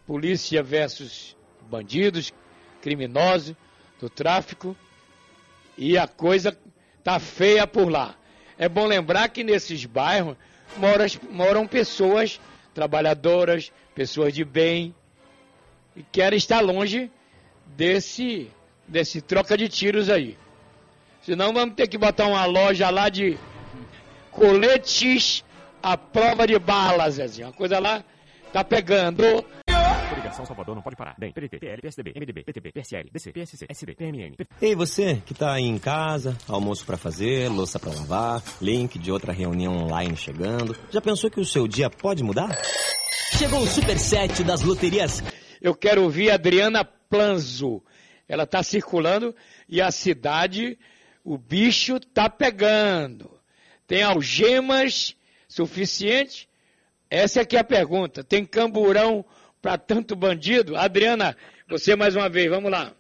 polícia versus bandidos, criminosos do tráfico. E a coisa tá feia por lá. É bom lembrar que nesses bairros moram pessoas trabalhadoras, pessoas de bem, e querem estar longe desse desse troca de tiros aí. Senão vamos ter que botar uma loja lá de coletes à prova de balas, Zezinho. Uma coisa lá tá pegando. Coligação Salvador não pode parar. DEM, PDT, PL, PSDB, MDB, PTB, PSL, DC, PSC, SD, PMN. Ei, você que tá aí em casa, almoço para fazer, louça para lavar, link de outra reunião online chegando. Já pensou que o seu dia pode mudar? Chegou o Super 7 das loterias. Eu quero ouvir Adriana Planzo ela está circulando e a cidade, o bicho está pegando. Tem algemas suficientes? Essa é que é a pergunta. Tem camburão para tanto bandido? Adriana, você mais uma vez, vamos lá.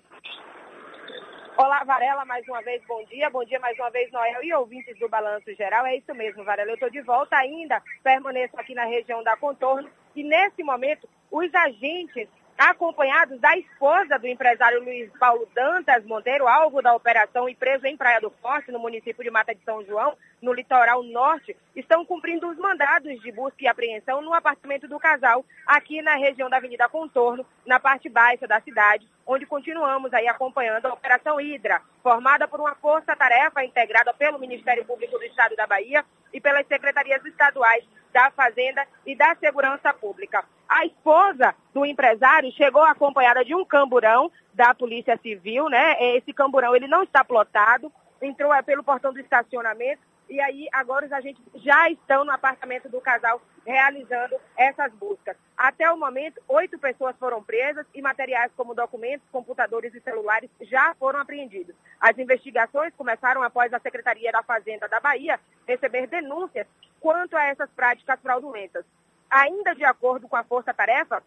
Olá, Varela, mais uma vez, bom dia. Bom dia mais uma vez, Noel e ouvintes do Balanço Geral. É isso mesmo, Varela. Eu estou de volta ainda, permaneço aqui na região da Contorno e nesse momento os agentes acompanhados da esposa do empresário Luiz Paulo Dantas Monteiro, alvo da operação e preso em Praia do Forte, no município de Mata de São João, no litoral norte, estão cumprindo os mandados de busca e apreensão no apartamento do casal, aqui na região da Avenida Contorno, na parte baixa da cidade, onde continuamos aí acompanhando a Operação Hidra, formada por uma força-tarefa integrada pelo Ministério Público do Estado da Bahia e pelas secretarias estaduais da Fazenda e da Segurança Pública. A esposa do empresário chegou acompanhada de um camburão da Polícia Civil, né? Esse camburão ele não está plotado, entrou é, pelo portão do estacionamento e aí agora os agentes já estão no apartamento do casal realizando essas buscas. Até o momento, oito pessoas foram presas e materiais como documentos, computadores e celulares já foram apreendidos. As investigações começaram após a Secretaria da Fazenda da Bahia receber denúncias quanto a essas práticas fraudulentas. Ainda de acordo com a Força Tarefa,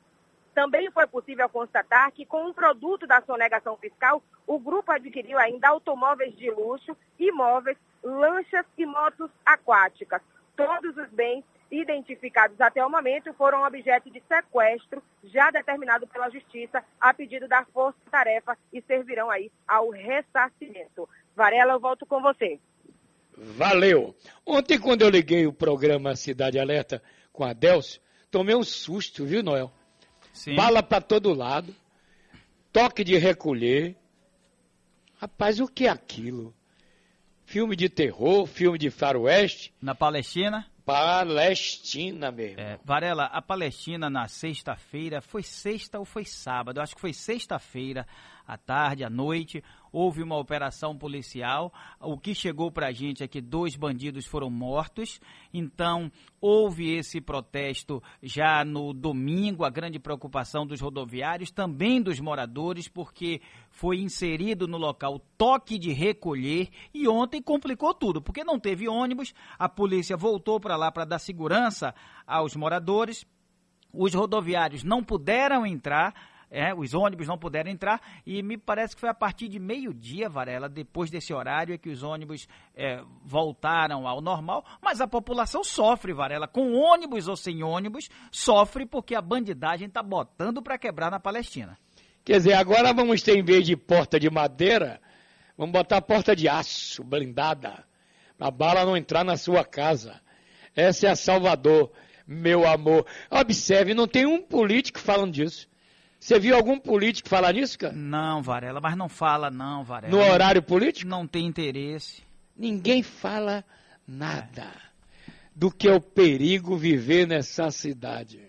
também foi possível constatar que, com um produto da sonegação fiscal, o grupo adquiriu ainda automóveis de luxo, imóveis, lanchas e motos aquáticas. Todos os bens identificados até o momento foram objeto de sequestro, já determinado pela Justiça, a pedido da Força Tarefa e servirão aí ao ressarcimento. Varela, eu volto com você. Valeu. Ontem, quando eu liguei o programa Cidade Alerta com a Delcio, tomei um susto, viu, Noel? Sim. Bala para todo lado, toque de recolher. Rapaz, o que é aquilo? Filme de terror, filme de faroeste. Na Palestina? Palestina mesmo. É, Varela, a Palestina na sexta-feira, foi sexta ou foi sábado? Eu acho que foi sexta-feira, à tarde, à noite, houve uma operação policial. O que chegou para a gente é que dois bandidos foram mortos. Então, houve esse protesto já no domingo, a grande preocupação dos rodoviários, também dos moradores, porque foi inserido no local toque de recolher e ontem complicou tudo, porque não teve ônibus, a polícia voltou para lá para dar segurança aos moradores. Os rodoviários não puderam entrar é, os ônibus não puderam entrar e me parece que foi a partir de meio-dia, Varela, depois desse horário, é que os ônibus é, voltaram ao normal, mas a população sofre, Varela, com ônibus ou sem ônibus, sofre porque a bandidagem está botando para quebrar na Palestina. Quer dizer, agora vamos ter, em vez de porta de madeira, vamos botar porta de aço, blindada, a bala não entrar na sua casa. Essa é a Salvador, meu amor. Observe, não tem um político falando disso. Você viu algum político falar nisso, cara? Não, Varela, mas não fala não, Varela. No horário político? Não tem interesse. Ninguém fala nada é. do que é o perigo viver nessa cidade.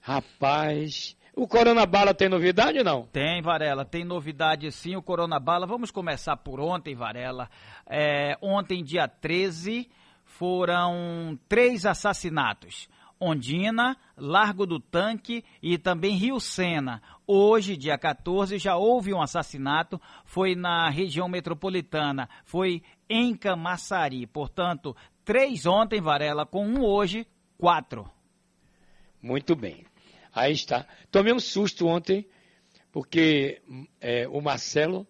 Rapaz, o Corona Bala tem novidade ou não? Tem, Varela, tem novidade sim. O Corona Bala, vamos começar por ontem, Varela. É, ontem, dia 13, foram três assassinatos. Ondina, Largo do Tanque e também Rio Sena. Hoje, dia 14, já houve um assassinato, foi na região metropolitana, foi em Camaçari. Portanto, três ontem, Varela, com um hoje, quatro. Muito bem. Aí está. Tomei um susto ontem, porque é, o Marcelo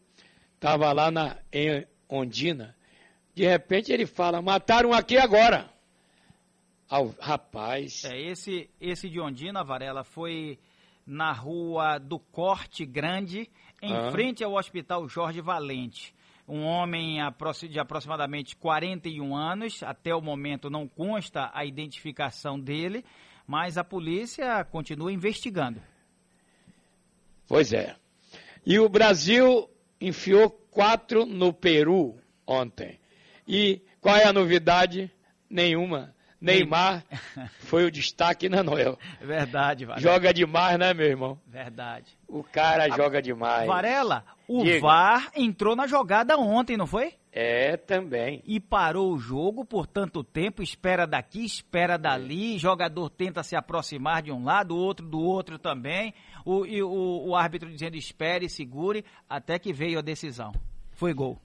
estava lá na, em Ondina. De repente ele fala, mataram aqui agora. Ao, rapaz. É, esse, esse de Ondina, Varela, foi na rua do Corte Grande, em ah. frente ao Hospital Jorge Valente. Um homem de aproximadamente 41 anos, até o momento não consta a identificação dele, mas a polícia continua investigando. Pois é. E o Brasil enfiou quatro no Peru ontem. E qual é a novidade? Nenhuma. Neymar foi o destaque, né, Noel? Verdade, Varela. Joga demais, né, meu irmão? Verdade. O cara A... joga demais. Varela, o Diga. VAR entrou na jogada ontem, não foi? É, também. E parou o jogo por tanto tempo, espera daqui, espera dali, jogador tenta se aproximar de um lado, outro do outro também, o, e o, o árbitro dizendo espere, segure, até que veio a decisão. Foi gol.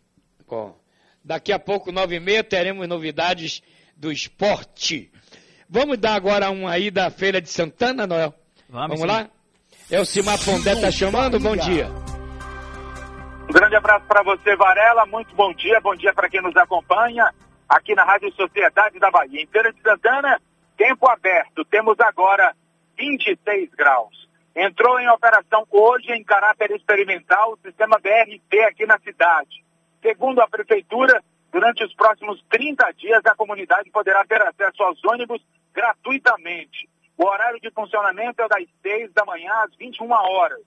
Bom, daqui a pouco, nove e meia, teremos novidades do esporte. Vamos dar agora um aí da Feira de Santana, Noel? Vamos, Vamos lá? É o Simar Pondé tá chamando, bom dia. Um grande abraço para você, Varela. Muito bom dia. Bom dia para quem nos acompanha aqui na Rádio Sociedade da Bahia. Em Feira de Santana, tempo aberto. Temos agora 26 graus. Entrou em operação hoje, em caráter experimental, o sistema BRT aqui na cidade. Segundo a Prefeitura, durante os próximos 30 dias, a comunidade poderá ter acesso aos ônibus gratuitamente. O horário de funcionamento é das 6 da manhã às 21 horas.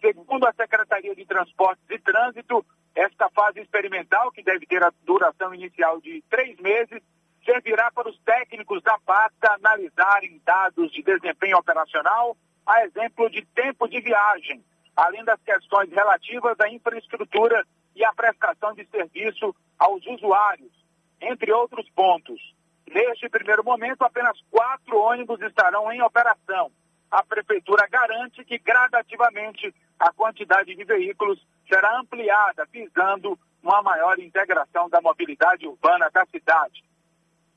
Segundo a Secretaria de Transportes e Trânsito, esta fase experimental, que deve ter a duração inicial de três meses, servirá para os técnicos da pasta analisarem dados de desempenho operacional, a exemplo de tempo de viagem, além das questões relativas à infraestrutura e à prestação de serviço aos usuários, entre outros pontos. Neste primeiro momento, apenas quatro ônibus estarão em operação. A Prefeitura garante que gradativamente a quantidade de veículos será ampliada, visando uma maior integração da mobilidade urbana da cidade.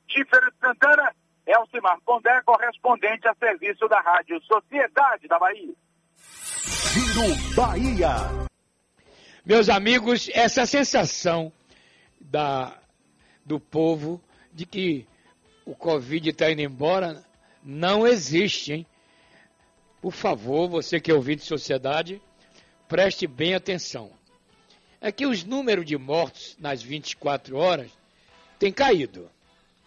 De Santana, Elcimar Pondé, correspondente a serviço da Rádio Sociedade da Bahia. Giro Bahia. Meus amigos, essa sensação da, do povo de que o Covid está indo embora não existe, hein? Por favor, você que é ouvinte de sociedade, preste bem atenção. É que os números de mortos nas 24 horas têm caído.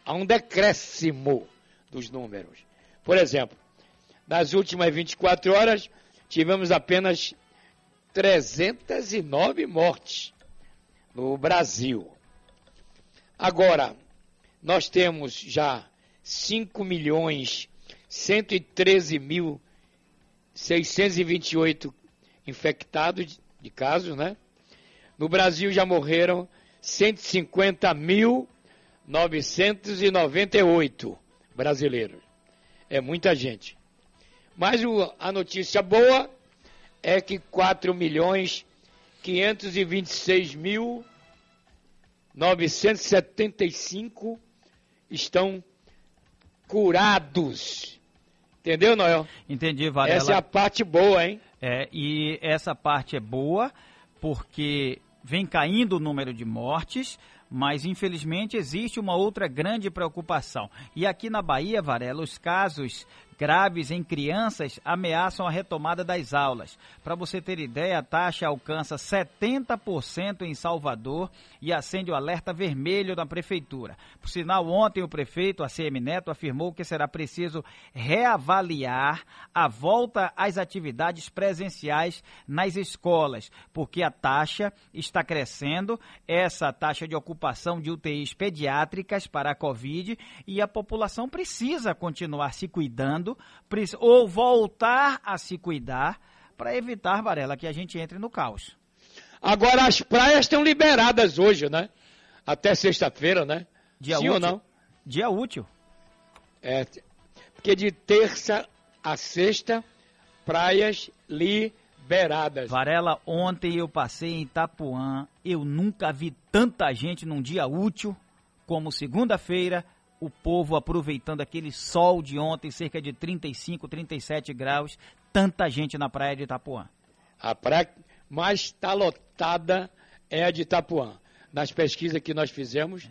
Há um decréscimo dos números. Por exemplo, nas últimas 24 horas, tivemos apenas 309 mortes no Brasil. Agora, nós temos já 5 milhões 113 mil 628 infectados de, casos, né? No Brasil já morreram 150.998 brasileiros. É muita gente. Mas o, a notícia boa é que 4 milhões 526 mil 975 estão curados. Entendeu, Noel? Entendi, Varela. Essa é a parte boa, hein? É, e essa parte é boa porque vem caindo o número de mortes, mas infelizmente existe uma outra grande preocupação. E aqui na Bahia, Varela, os casos graves em crianças ameaçam a retomada das aulas. Para você ter ideia, a taxa alcança 70% em Salvador e acende o alerta vermelho da prefeitura. Por sinal, ontem o prefeito, ACM Neto, afirmou que será preciso reavaliar a volta às atividades presenciais nas escolas, porque a taxa está crescendo, essa taxa de ocupação de UTIs pediátricas para a Covid e a população precisa continuar se cuidando ou voltar a se cuidar para evitar, Varela, que a gente entre no caos. Agora as praias estão liberadas hoje, né? Até sexta-feira, né? Dia Sim útil. ou não? Dia útil. É, porque de terça a sexta, praias liberadas. Varela, ontem eu passei em Itapuã, eu nunca vi tanta gente num dia útil como segunda-feira, o povo aproveitando aquele sol de ontem, cerca de 35, 37 graus, tanta gente na praia de Itapuã. A praia mais está lotada é a de Itapuã. Nas pesquisas que nós fizemos,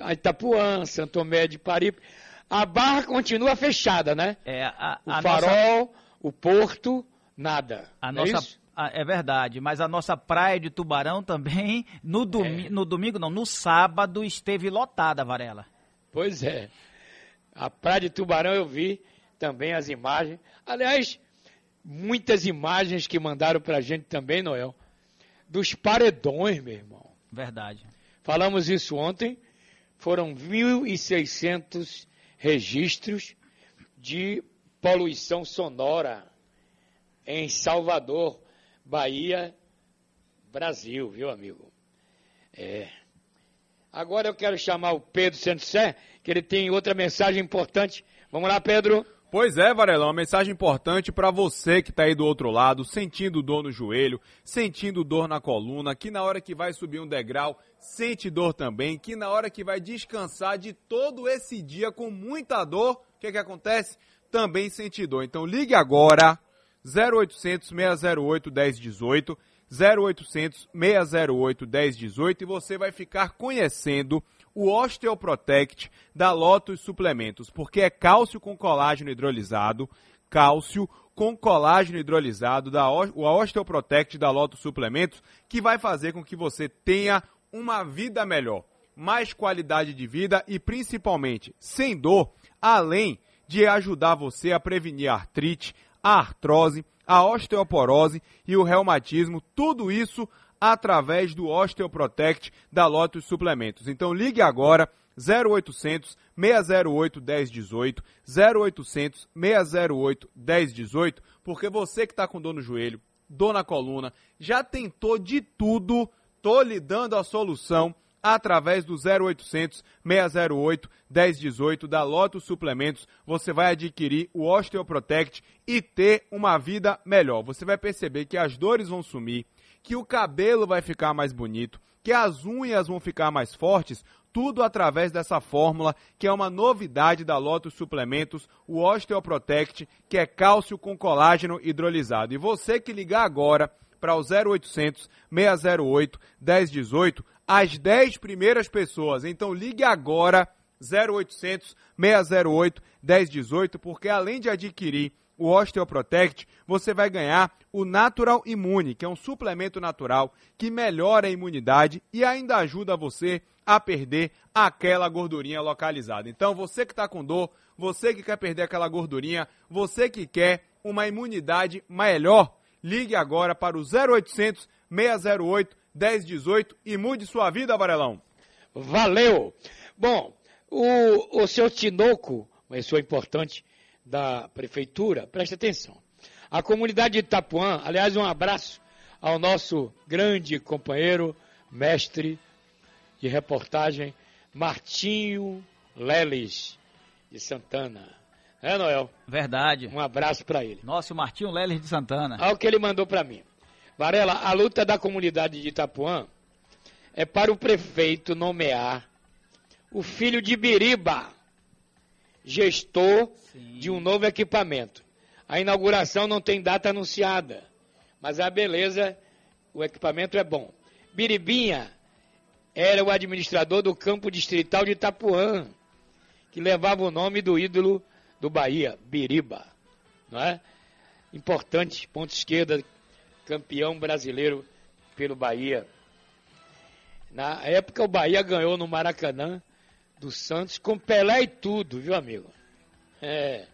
a Itapuã, Santo Tomé de Paripe, a barra continua fechada, né? É, a, o a farol, nossa, o porto, nada. a é nossa, isso? a- é verdade, mas a nossa praia de Tubarão também, no, domi no domingo não, no sábado esteve lotada, Varela. Pois é. A Praia de Tubarão eu vi também as imagens. Aliás, muitas imagens que mandaram pra gente também, Noel, dos paredões, meu irmão. Verdade. Falamos isso ontem. Foram 1.600 registros de poluição sonora em Salvador, Bahia, Brasil, viu, amigo? É. Agora eu quero chamar o Pedro Santos-Sé, que ele tem outra mensagem importante. Vamos lá, Pedro. Pois é, Varela, uma mensagem importante para você que está aí do outro lado, sentindo dor no joelho, sentindo dor na coluna, que na hora que vai subir um degrau sente dor também, que na hora que vai descansar de todo esse dia com muita dor, o que que acontece? Também sente dor. Então ligue agora 0800 608 1018 0800 608 1018 e você vai ficar conhecendo o Osteoprotect da Lotus Suplementos, porque é cálcio com colágeno hidrolisado, cálcio com colágeno hidrolisado da o Osteoprotect da Lotus Suplementos, que vai fazer com que você tenha uma vida melhor, mais qualidade de vida e principalmente sem dor, além de ajudar você a prevenir artrite, artrose, a osteoporose e o reumatismo, tudo isso através do Osteoprotect da Lotus Suplementos. Então ligue agora 0800 608 1018, 0800 608 1018, porque você que está com dor no joelho, dor na coluna, já tentou de tudo, tô lhe dando a solução através do 0800 608 1018 da Lotus Suplementos, você vai adquirir o Osteoprotect e ter uma vida melhor. Você vai perceber que as dores vão sumir, que o cabelo vai ficar mais bonito, que as unhas vão ficar mais fortes, tudo através dessa fórmula que é uma novidade da Lotus Suplementos, o Osteoprotect, que é cálcio com colágeno hidrolisado. E você que ligar agora para o 0800 608 1018, as 10 primeiras pessoas. Então ligue agora 0800 608 1018, porque além de adquirir o Osteoprotect, você vai ganhar o Natural Immune, que é um suplemento natural que melhora a imunidade e ainda ajuda você a perder aquela gordurinha localizada. Então, você que está com dor, você que quer perder aquela gordurinha, você que quer uma imunidade melhor, ligue agora para o 0800 608 1018 e mude sua vida, Varelão. Valeu! Bom, o, o seu Tinoco, uma pessoa importante da prefeitura, preste atenção. A comunidade de Itapuã, aliás, um abraço ao nosso grande companheiro, mestre de reportagem, Martinho Leles de Santana. É, Noel? Verdade. Um abraço para ele. Nosso Martinho Leles de Santana. Olha o que ele mandou para mim. Varela, a luta da comunidade de Itapuã é para o prefeito nomear o filho de Biriba, gestor Sim. de um novo equipamento. A inauguração não tem data anunciada, mas a beleza, o equipamento é bom. Biribinha era o administrador do campo distrital de Itapuã, que levava o nome do ídolo do Bahia, Biriba, não é? Importante, ponto esquerda, campeão brasileiro pelo Bahia. Na época o Bahia ganhou no Maracanã do Santos com Pelé e tudo, viu amigo? É,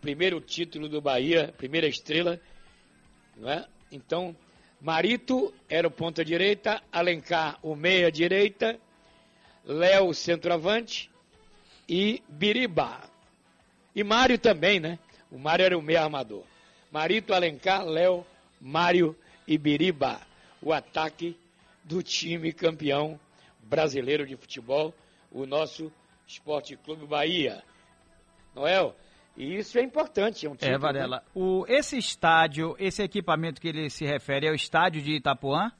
primeiro título do Bahia, primeira estrela, não é? Então, Marito era o ponta direita, Alencar o meia direita, Léo centroavante e Biriba. E Mário também, né? O Mário era o meia armador. Marito, Alencar, Léo, Mário e Biriba. O ataque do time campeão brasileiro de futebol, o nosso Esporte Clube Bahia. Noel, e isso é importante. É, um é Varela. O, esse estádio, esse equipamento que ele se refere é o estádio de Itapuã?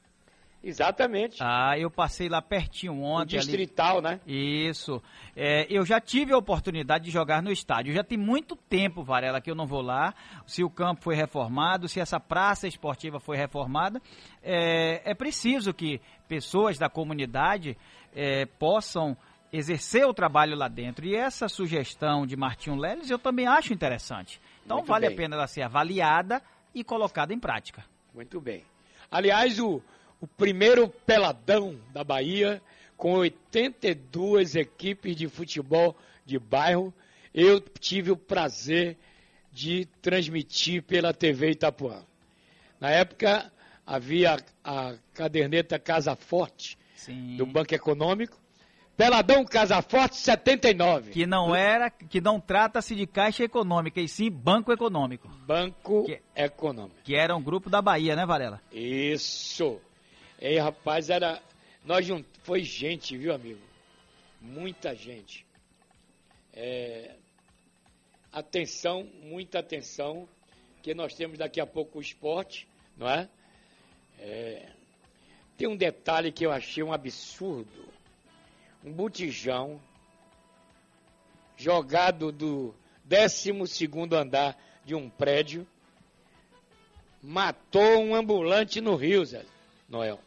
Exatamente. Ah, eu passei lá pertinho ontem. O distrital, ali. né? Isso. É, eu já tive a oportunidade de jogar no estádio. Já tem muito tempo, Varela, que eu não vou lá. Se o campo foi reformado, se essa praça esportiva foi reformada, é, é preciso que pessoas da comunidade é, possam exercer o trabalho lá dentro. E essa sugestão de Martinho Leles eu também acho interessante. Então Muito vale bem. a pena ela ser avaliada e colocada em prática. Muito bem. Aliás, o o primeiro peladão da Bahia, com 82 equipes de futebol de bairro. Eu tive o prazer de transmitir pela TV Itapuã. Na época havia a caderneta Casa Forte Sim. do Banco Econômico. Peladão Casa Forte 79. Que não era, que não trata-se de Caixa Econômica, e sim Banco Econômico. Banco que, Econômico. Que era um grupo da Bahia, né, Varela? Isso. E rapaz, era Nós junt... Foi gente, viu, amigo? Muita gente. É... Atenção, muita atenção, que nós temos daqui a pouco o esporte, não é? é... Tem um detalhe que eu achei um absurdo. Um botijão jogado do 12 andar de um prédio matou um ambulante no Rio, Zé Noel.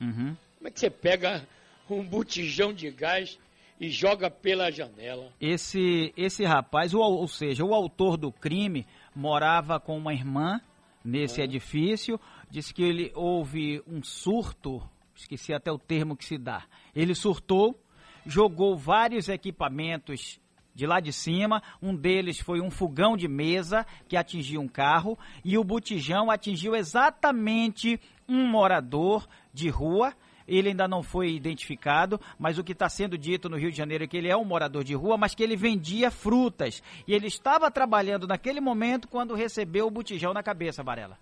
Uhum. Como é que você pega um botijão de gás e joga pela janela? Esse, esse rapaz, ou, ou seja, o autor do crime morava com uma irmã nesse Ah. edifício, disse que ele houve um surto, esqueci até o termo que se dá. Ele surtou, jogou vários equipamentos de lá de cima, um deles foi um fogão de mesa que atingiu um carro e o botijão atingiu exatamente um morador de rua. Ele ainda não foi identificado, mas o que está sendo dito no Rio de Janeiro é que ele é um morador de rua, mas que ele vendia frutas. E ele estava trabalhando naquele momento quando recebeu o botijão na cabeça, Varela.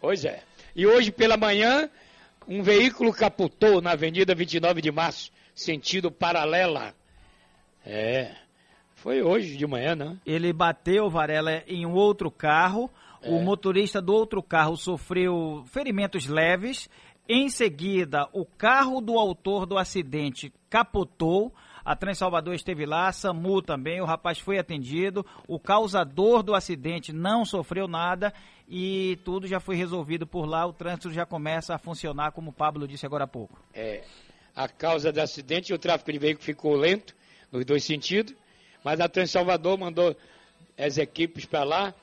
Pois é. E hoje pela manhã, um veículo capotou na Avenida 29 de Março, sentido paralela. É. Foi hoje de manhã, né? Ele bateu, Varela, em um outro carro. É. O motorista do outro carro sofreu ferimentos leves. Em seguida, o carro do autor do acidente capotou. A Transalvador esteve lá, a SAMU também, o rapaz foi atendido. O causador do acidente não sofreu nada e tudo já foi resolvido por lá. O trânsito já começa a funcionar, como o Pablo disse agora há pouco. É. A causa do acidente, o tráfego de veículo ficou lento, nos dois sentidos, mas a Transalvador mandou as equipes para lá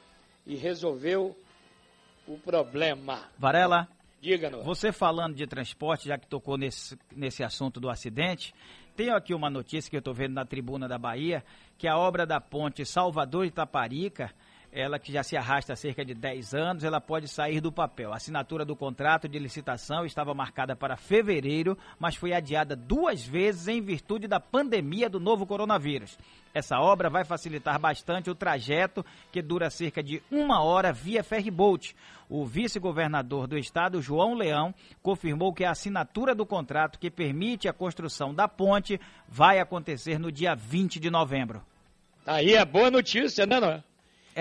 e resolveu o problema. Varela, Diga, Noel. Você falando de transporte, já que tocou nesse, nesse assunto do acidente, tenho aqui uma notícia que eu estou vendo na tribuna da Bahia, que a obra da ponte Salvador Itaparica, ela que já se arrasta há cerca de 10 anos, ela pode sair do papel. A assinatura do contrato de licitação estava marcada para fevereiro, mas foi adiada duas vezes em virtude da pandemia do novo coronavírus. Essa obra vai facilitar bastante o trajeto, que dura cerca de uma hora via ferryboat. O vice-governador do estado, João Leão, confirmou que a assinatura do contrato que permite a construção da ponte vai acontecer no dia 20 de novembro. Aí é boa notícia, né, Noel?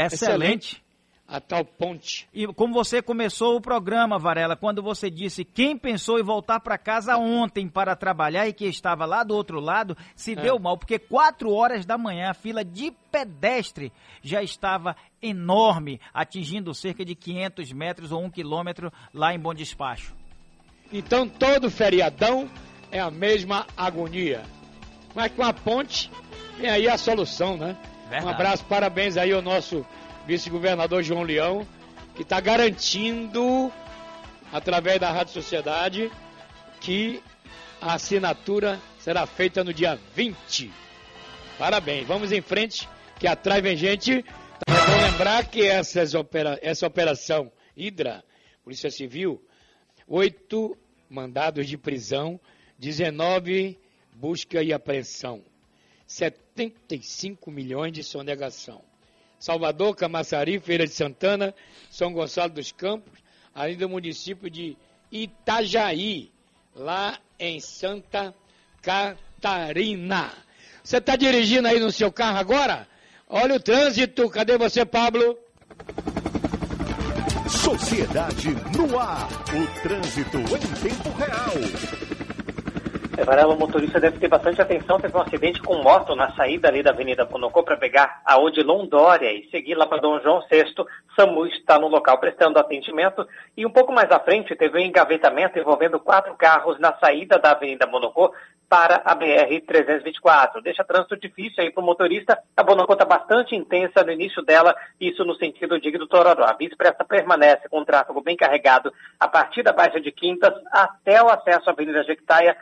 Excelente. A tal ponte. E como você começou o programa, Varela, quando você disse quem pensou em voltar para casa ontem para trabalhar e que estava lá do outro lado, se É. deu mal, porque quatro horas da manhã a fila de pedestre já estava enorme, atingindo cerca de 500 metros ou um quilômetro lá em Bom Despacho. Então todo feriadão é a mesma agonia. Mas com a ponte vem aí a solução, né? Verdade. Um abraço, parabéns aí ao nosso vice-governador João Leão, que está garantindo, através da Rádio Sociedade, que a assinatura será feita no dia 20. Parabéns, vamos em frente, que atrás vem gente. É bom lembrar que essas opera- essa operação Hidra, Polícia Civil, oito mandados de prisão, 19 busca e apreensão, 75 milhões de sonegação. Salvador, Camaçari, Feira de Santana, São Gonçalo dos Campos, além do município de Itajaí, lá em Santa Catarina. Você está dirigindo aí no seu carro agora? Olha o trânsito, cadê você, Pablo? Sociedade no ar. O trânsito em tempo real. Varela, o motorista deve ter bastante atenção. Teve um acidente com moto na saída ali da Avenida Conocô para pegar a Odilon Dória e seguir lá para Dom João VI. SAMU está no local prestando atendimento. E um pouco mais à frente teve um engavetamento envolvendo quatro carros na saída da Avenida Monocô para a BR-324. Deixa trânsito difícil aí para o motorista. A Bonocô está bastante intensa no início dela, isso no sentido de do Tororó. A Via Expressa permanece com tráfego bem carregado a partir da Baixa de Quintas até o acesso à Avenida Jequitaia,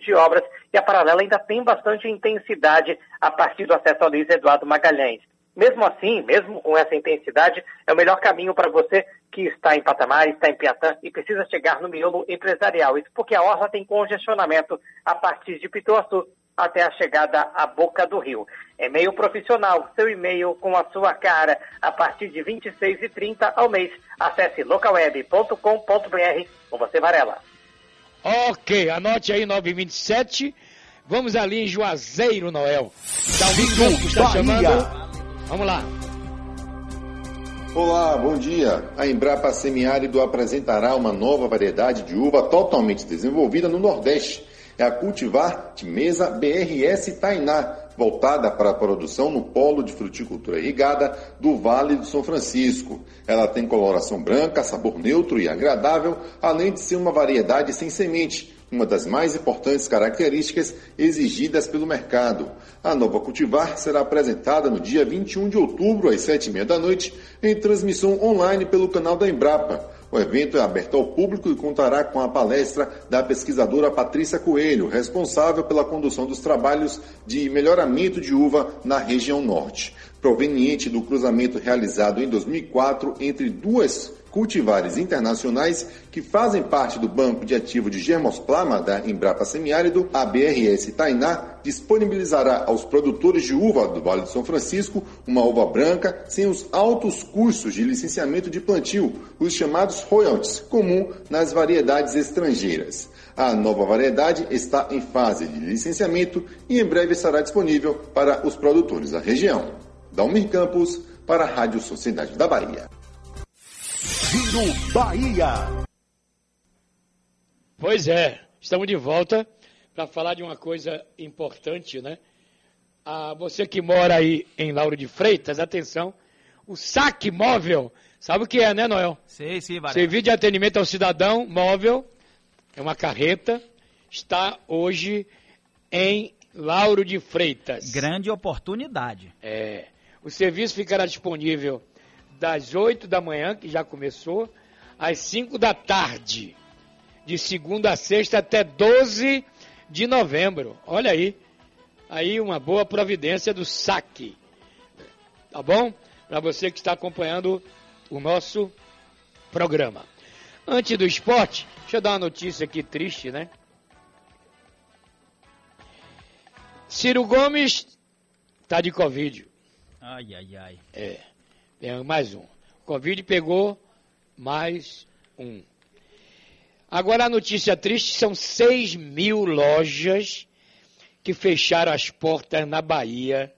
de obras. E a paralela ainda tem bastante intensidade a partir do acesso ao Luiz Eduardo Magalhães. Mesmo assim, mesmo com essa intensidade, é o melhor caminho para você que está em Patamar, está em Piatã e precisa chegar no miolo empresarial. Isso porque a orla tem congestionamento a partir de Pituaçu até a chegada à boca do rio. E-mail profissional, seu e-mail com a sua cara, a partir de R$ 26,30 ao mês. Acesse localweb.com.br com você, Varela. Ok, anote aí 927. Vamos ali em Juazeiro, Noel. Dalvin Campos está chamando. Vamos lá. Olá, bom dia. A Embrapa Semiárido apresentará uma nova variedade de uva totalmente desenvolvida no Nordeste. É a cultivar de mesa BRS Tainá, voltada para a produção no polo de fruticultura irrigada do Vale do São Francisco. Ela tem coloração branca, sabor neutro e agradável, além de ser uma variedade sem semente, uma das mais importantes características exigidas pelo mercado. A nova cultivar será apresentada no dia 21 de outubro, às 7h30 da noite, em transmissão online pelo canal da Embrapa. O evento é aberto ao público e contará com a palestra da pesquisadora Patrícia Coelho, responsável pela condução dos trabalhos de melhoramento de uva na região norte, proveniente do cruzamento realizado em 2004 entre duas cultivares internacionais que fazem parte do Banco de Ativo de Germosplama da Embrapa Semiárido, a BRS Tainá disponibilizará aos produtores de uva do Vale do São Francisco uma uva branca sem os altos custos de licenciamento de plantio, os chamados royalties, comum nas variedades estrangeiras. A nova variedade está em fase de licenciamento e em breve estará disponível para os produtores da região. Dalmir Campos, para a Rádio Sociedade da Bahia. Giro Bahia. Pois é, estamos de volta para falar de uma coisa importante, né? Ah, você que mora aí em Lauro de Freitas, atenção, o saque móvel, sabe o que é, né, Noel? Sei, sim, Varela. Serviço de atendimento ao cidadão móvel, é uma carreta, está hoje em Lauro de Freitas. Grande oportunidade. É. O serviço ficará disponível das 8 da manhã, que já começou, às 5 da tarde, de segunda a sexta até 12 de novembro. Olha aí, aí uma boa providência do saque. Tá bom? Para você que está acompanhando o nosso programa. Antes do esporte, deixa eu dar uma notícia aqui triste, né? Ciro Gomes tá de Covid. Ai, ai, ai. É. Mais um. Covid pegou mais um. Agora a notícia triste: são 6 mil lojas que fecharam as portas na Bahia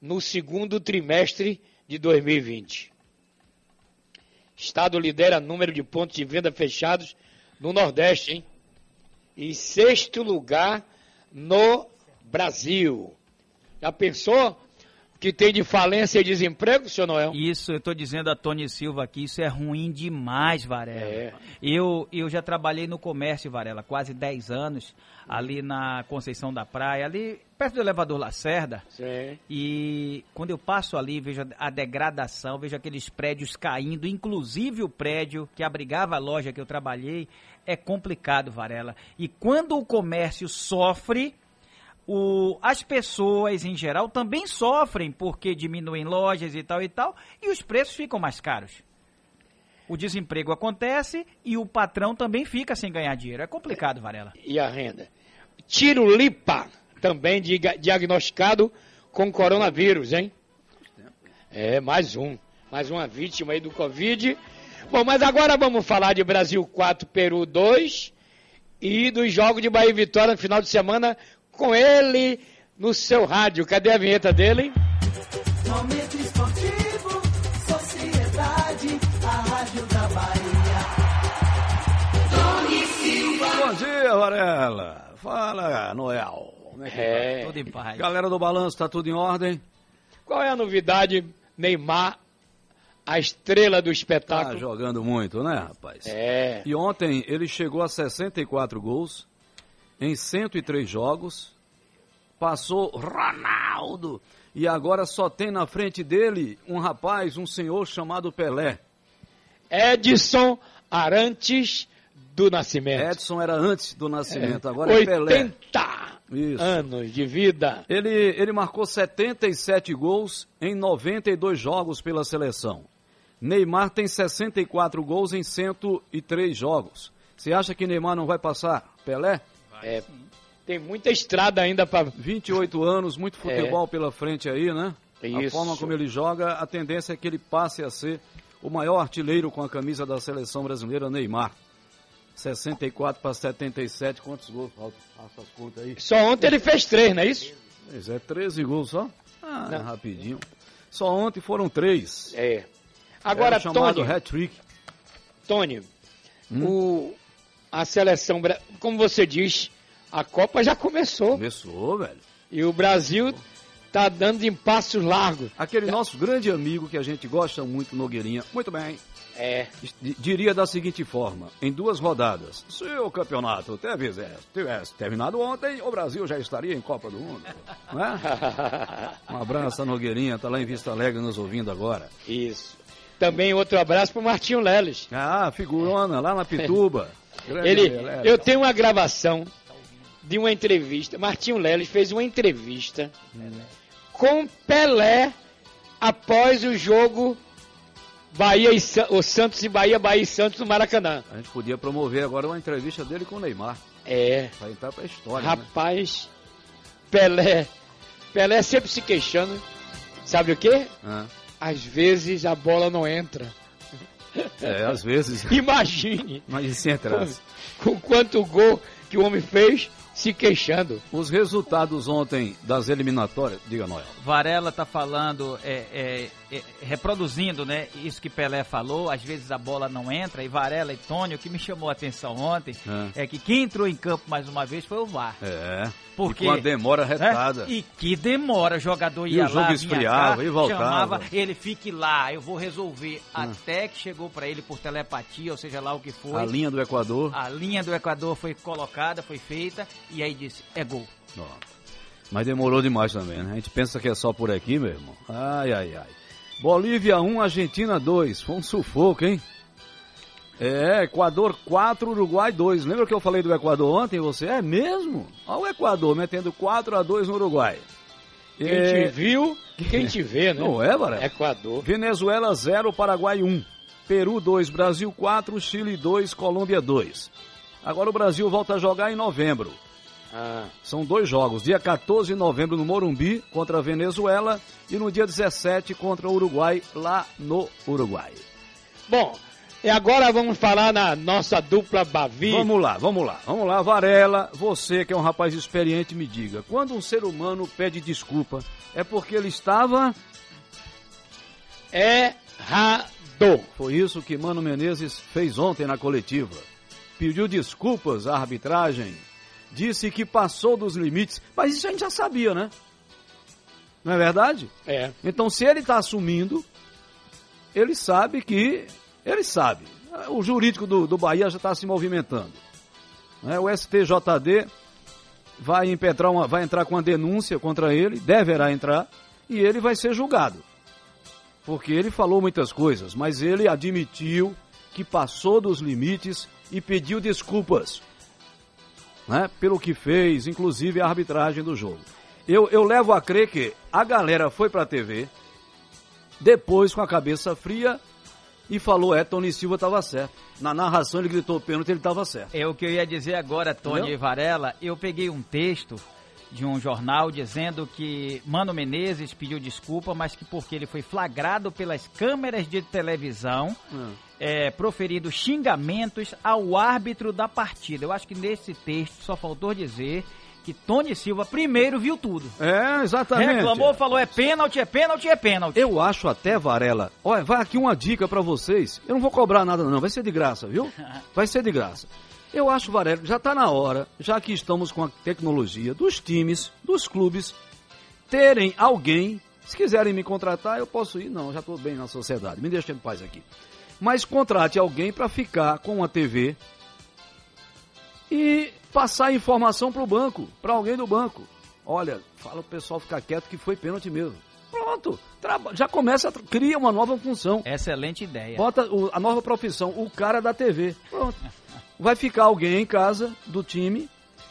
no segundo trimestre de 2020. Estado lidera número de pontos de venda fechados no Nordeste, hein? Em sexto lugar no Brasil. Já pensou que tem de falência e desemprego, senhor Noel? Isso, eu estou dizendo a Tony Silva aqui, isso é ruim demais, Varela. É. Eu, eu já trabalhei no comércio, Varela, quase 10 anos, ali na Conceição da Praia, ali perto do elevador Lacerda. Sim. E quando eu passo ali, vejo a degradação, vejo aqueles prédios caindo, inclusive o prédio que abrigava a loja que eu trabalhei, é complicado, Varela. E quando o comércio sofre, o, as pessoas em geral também sofrem porque diminuem lojas e tal e tal, e os preços ficam mais caros. O desemprego acontece e o patrão também fica sem ganhar dinheiro. É complicado, Varela. E a renda? Tirulipa, também diga- diagnosticado com coronavírus, hein? É, mais um. Mais uma vítima aí do Covid. Bom, mas agora vamos falar de Brasil 4, Peru 2 e dos jogos de Bahia e Vitória no final de semana com ele no seu rádio. Cadê a vinheta dele? Momento esportivo, sociedade, a rádio da Bahia. Tony Silva. Bom dia, Varela. Fala, Noel. Como é que É. tá? Tudo em paz. Galera do balanço, tá tudo em ordem? Qual é a novidade? Neymar, a estrela do Tá espetáculo. jogando muito, né, rapaz? É. E ontem ele chegou a 64 gols em 103 jogos. Passou Ronaldo. E agora só tem na frente dele um rapaz, um senhor chamado Pelé. Edson Arantes do Nascimento. Edson era antes do nascimento, agora é Pelé. 80 Isso. anos de vida. Ele, ele marcou 77 gols em 92 jogos pela seleção. Neymar tem 64 gols em 103 jogos. Você acha que Neymar não vai passar? Pelé? É, tem muita estrada ainda para 28 anos, muito futebol pela frente aí, né? A Isso. forma como ele joga, a tendência é que ele passe a ser o maior artilheiro com a camisa da seleção brasileira, Neymar. 64 para 77, quantos gols faltam? Faça as contas aí. Só ontem ele fez três, não é isso? Pois é, 13 gols só? Ah, rapidinho. Só ontem foram três. É. Agora, Era chamado Tony, hat-trick. Tony, Hum? o, a seleção, como você diz, a Copa já começou. Começou, velho. E o Brasil tá dando em passos largos. Aquele nosso grande amigo que a gente gosta muito, Nogueirinha. Muito bem. É. D- Diria da seguinte forma: em duas rodadas, se o campeonato tivesse, tivesse terminado ontem, o Brasil já estaria em Copa do Mundo. Não é? Um abraço a Nogueirinha, tá lá em Vista Alegre nos ouvindo agora. Isso. Também outro abraço pro Martinho Leles. Ah, figurona, lá na Pituba. Grande Ele, Leles. eu tenho uma gravação de uma entrevista. Martinho Leles fez uma entrevista com Pelé após o jogo Bahia e Sa- o Santos e Bahia, Bahia e Santos no Maracanã. A gente podia promover agora uma entrevista dele com o Neymar. É. Pra entrar pra história, né? Rapaz, Pelé. Pelé sempre se queixando. Sabe o quê? Ah, Às vezes a bola não entra. É, às vezes. Imagine. Mas e se entrasse? Com quanto gol que o homem fez se queixando. Os resultados ontem das eliminatórias, diga Noel. Varela tá falando, é, é, reproduzindo, né, isso que Pelé falou, às vezes a bola não entra, e Varela e Tony, o que me chamou a atenção ontem é, que quem entrou em campo mais uma vez foi o VAR. É. Porque, e com a demora retada. É, E que demora, o jogador E ia o jogo lá, esfriava cá, e voltava. chamava, ele fique lá, eu vou resolver. Ah. Até que chegou pra ele por telepatia, ou seja lá o que foi. A linha do Equador. A linha do Equador foi colocada, foi feita, e aí disse, é gol. Mas demorou demais também, né? A gente pensa que é só por aqui, meu irmão. Ai, ai, ai. Bolívia 1, Argentina 2. Foi um sufoco, hein? É, Equador 4, Uruguai 2. Lembra que eu falei do Equador ontem? Você é mesmo? Olha o Equador metendo 4 a 2 no Uruguai. Quem É, te viu, quem te vê, né? Não é, Varela? Equador. Venezuela 0, Paraguai 1. Peru 2, Brasil 4, Chile 2, Colômbia 2. Agora o Brasil volta a jogar em novembro. Ah, São dois jogos, dia 14 de novembro no Morumbi contra a Venezuela e no dia 17 contra o Uruguai lá no Uruguai. Bom, e agora vamos falar na nossa dupla Bavi. Vamos lá, vamos lá, vamos lá, Varela, você que é um rapaz experiente, me diga, quando um ser humano pede desculpa, é porque ele estava errado. Foi isso que Mano Menezes fez ontem na coletiva. Pediu desculpas à arbitragem, disse que passou dos limites, mas isso a gente já sabia, né? Não é verdade? É. Então, se ele está assumindo, ele sabe que. Ele sabe. O jurídico do, do Bahia já está se movimentando. né? O STJD vai, impetrar uma, vai entrar com uma denúncia contra ele, deverá entrar, e ele vai ser julgado. Porque ele falou muitas coisas, mas ele admitiu que passou dos limites e pediu desculpas né, pelo que fez, inclusive a arbitragem do jogo. Eu, eu levo a crer que a galera foi para a TV, depois com a cabeça fria, e falou, é, Tony Silva estava certo. Na narração ele gritou pênalti, ele estava certo. É o que eu ia dizer agora, Tony Entendeu? Varela. Eu peguei um texto de um jornal dizendo que Mano Menezes pediu desculpa, mas que porque ele foi flagrado pelas câmeras de televisão, Hum. É, proferindo xingamentos ao árbitro da partida. Eu acho que nesse texto só faltou dizer que Tony Silva primeiro viu tudo. É, exatamente. Reclamou, falou é pênalti, é pênalti, é pênalti. Eu acho até, Varela, olha, vai aqui uma dica pra vocês. Eu não vou cobrar nada não, vai ser de graça, viu? Vai ser de graça. Eu acho, Varela, já tá na hora, já que estamos com a tecnologia dos times, dos clubes, terem alguém, se quiserem me contratar, eu posso ir, não, já tô bem na sociedade, me deixa em paz aqui. Mas contrate alguém pra ficar com uma TV e passar a informação pro banco, pra alguém do banco. Olha, fala o pessoal ficar quieto que foi pênalti mesmo. Pronto, já começa, a cria uma nova função. Excelente ideia. Bota o- a nova profissão, o cara da TV. Pronto. Vai ficar alguém em casa do time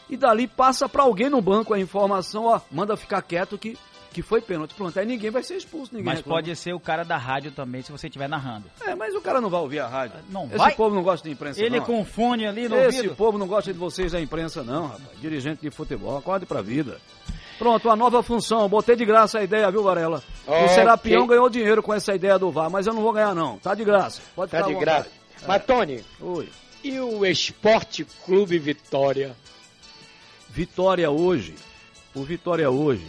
e dali passa pra alguém no banco a informação, ó, manda ficar quieto que, que foi pênalti. Pronto, aí ninguém vai ser expulso, ninguém Mas reclama. pode ser o cara da rádio também, se você estiver narrando. É, mas o cara não vai ouvir a rádio. Não Esse vai? povo não gosta de imprensa, Ele não. com fone ali no Esse ouvido. povo não gosta de vocês da imprensa, não, rapaz. Dirigente de futebol, acorde pra vida. Pronto, a nova função. Botei de graça a ideia, viu, Varela? O Ok. Serapião ganhou dinheiro com essa ideia do VAR, mas eu não vou ganhar, não. Tá de graça. Pode Tá de graça. Mas, Tony, Oi. E o Esporte Clube Vitória? Vitória hoje, o Vitória hoje,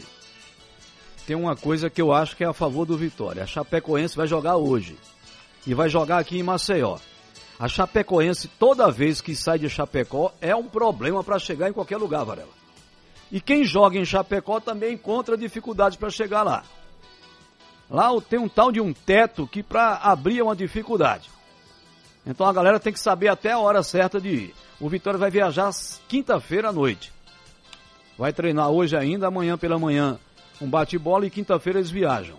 tem uma coisa que eu acho que é a favor do Vitória. A Chapecoense vai jogar hoje. E vai jogar aqui em Maceió. A Chapecoense, toda vez que sai de Chapecó, é um problema para chegar em qualquer lugar, Varela. E quem joga em Chapecó também encontra dificuldades para chegar lá. Lá tem um tal de um teto que para abrir é uma dificuldade. Então a galera tem que saber até a hora certa de ir. O Vitória vai viajar quinta-feira à noite. Vai treinar hoje ainda, amanhã pela manhã um bate-bola e quinta-feira eles viajam.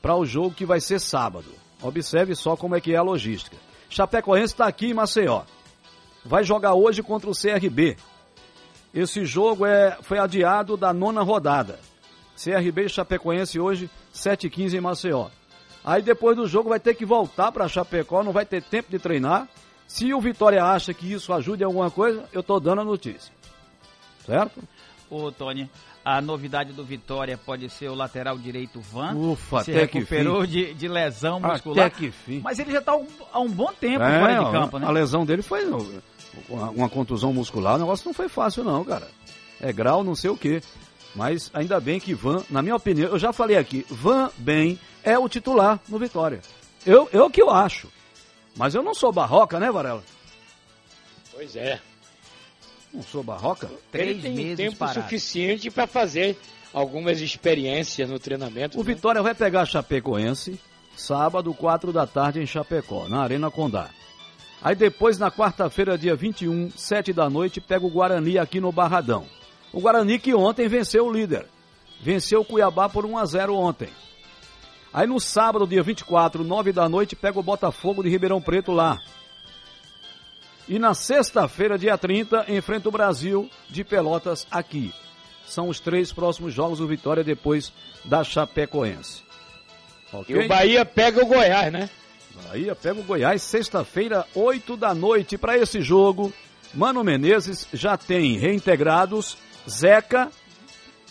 Para o jogo que vai ser sábado. Observe só como é que é a logística. Chapecoense está aqui em Maceió. Vai jogar hoje contra o CRB. Esse jogo é, foi adiado da nona rodada. CRB e Chapecoense hoje, 7h15 em Maceió. Aí depois do jogo vai ter que voltar para Chapecó, não vai ter tempo de treinar. Se o Vitória acha que isso ajude em alguma coisa, eu estou dando a notícia. Certo? Ô, Tony, a novidade do Vitória pode ser o lateral direito Van. Ufa, se até recuperou que de, de lesão muscular. Até que fim. Mas ele já está há um bom tempo É, fora de campo, né? A lesão dele foi uma, uma contusão muscular, o negócio não foi fácil não, cara. É grau não sei o quê. Mas ainda bem que Van, na minha opinião, eu já falei aqui, Van bem é o titular no Vitória. Eu, eu que eu acho. Mas eu não sou barroca, né, Varela? Pois é. Não sou barroca. Ele tem tempo suficiente para fazer algumas experiências no treinamento. O né? Vitória vai pegar a Chapecoense, sábado, 4 da tarde, em Chapecó, na Arena Condá. Aí depois, na quarta-feira, dia 21, 7 da noite, pega o Guarani aqui no Barradão. O Guarani que ontem venceu o líder. Venceu o Cuiabá por 1 a 0 ontem. Aí no sábado, dia 24, 9 da noite, pega o Botafogo de Ribeirão Preto lá. E na sexta-feira, dia 30, enfrenta o Brasil de Pelotas aqui. São os três próximos jogos do Vitória depois da Chapecoense. E o Bahia pega o Goiás, né? Bahia pega o Goiás, sexta-feira, 8 da noite. Para esse jogo, Mano Menezes já tem reintegrados Zeca,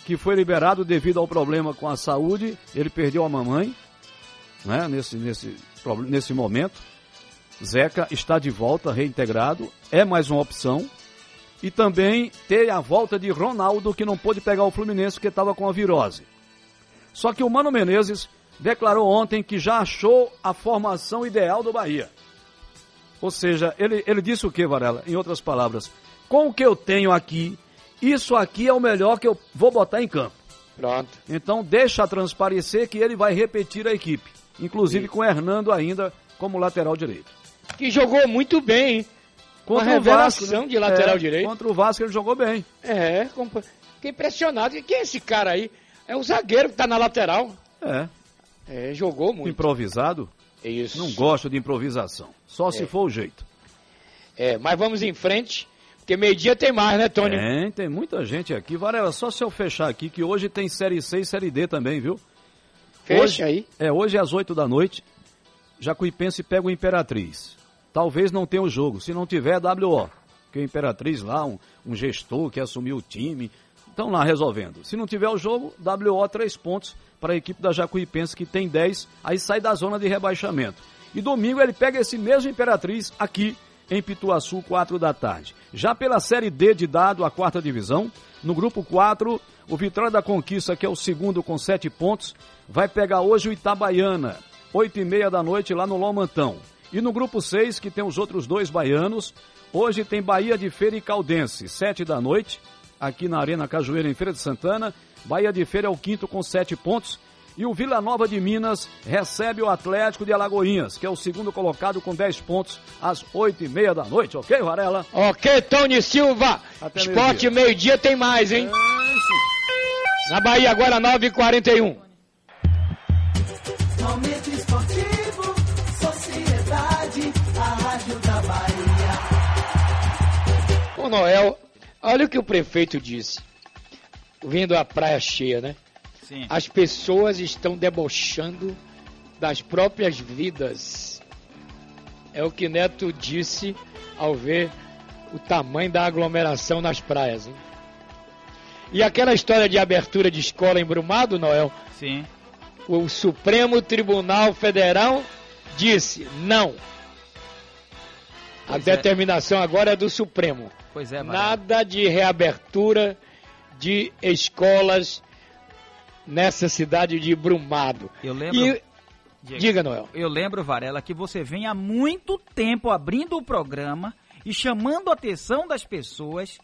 que foi liberado devido ao problema com a saúde. Ele perdeu a mamãe, né? Nesse, nesse, nesse momento. Zeca está de volta, reintegrado. É mais uma opção. E também ter a volta de Ronaldo, que não pôde pegar o Fluminense porque estava com a virose. Só que o Mano Menezes declarou ontem que já achou a formação ideal do Bahia. Ou seja, ele, ele disse o que, Varela? Em outras palavras, com o que eu tenho aqui, isso aqui é o melhor que eu vou botar em campo. Pronto. Então deixa transparecer que ele vai repetir a equipe. Inclusive com o Hernando ainda como lateral direito. Que jogou muito bem, hein? Contra Uma o Vasco, revelação né? de lateral É, direito. Contra o Vasco ele jogou bem. É, fiquei impressionado. Quem é esse cara aí? É o zagueiro que tá na lateral. É. É, jogou muito. Improvisado? Isso. Não gosto de improvisação. Só se É. for o jeito. É, mas vamos em frente, porque meio-dia tem mais, né, Tony? Tem, tem muita gente aqui. Varela, só se eu fechar aqui, que hoje tem Série C e Série D também, viu? Fecha hoje, aí. É, hoje às 8 da noite, Jacuipense pega o Imperatriz. Talvez não tenha o jogo. Se não tiver, WO. Porque o Imperatriz lá, um, um gestor que assumiu o time, estão lá resolvendo. Se não tiver o jogo, WO três pontos para a equipe da Jacuipense, que tem 10, aí sai da zona de rebaixamento. E domingo ele pega esse mesmo Imperatriz aqui em Pituaçu, 4 da tarde. Já pela Série D de dado, a quarta divisão, no grupo 4, o Vitória da Conquista, que é o segundo com 7 pontos, vai pegar hoje o Itabaiana, 8 e meia da noite lá no Lomantão. E no grupo 6, que tem os outros dois baianos, hoje tem Bahia de Feira e Caldense, 7 da noite, aqui na Arena Cajueira, em Feira de Santana. Bahia de Feira é o quinto com 7 pontos. E o Vila Nova de Minas recebe o Atlético de Alagoinhas, que é o segundo colocado com 10 pontos, às 8 e meia da noite, ok, Varela? Ok, Tony Silva. Até Esporte meio-dia tem mais, hein? Na Bahia agora 9h41. Momento Noel, olha o que o prefeito disse. Vindo a praia cheia, né? Sim. As pessoas estão debochando das próprias vidas. É o que Neto disse ao ver o tamanho da aglomeração nas praias. Hein? E aquela história de abertura de escola em Brumado, Noel? Sim. O Supremo Tribunal Federal disse não. A Pois é. determinação agora é do Supremo. Pois é, Varela. Nada de reabertura de escolas nessa cidade de Brumado. Eu lembro. E, diga, Noel. Eu lembro, Varela, que você vem há muito tempo abrindo o programa e chamando a atenção das pessoas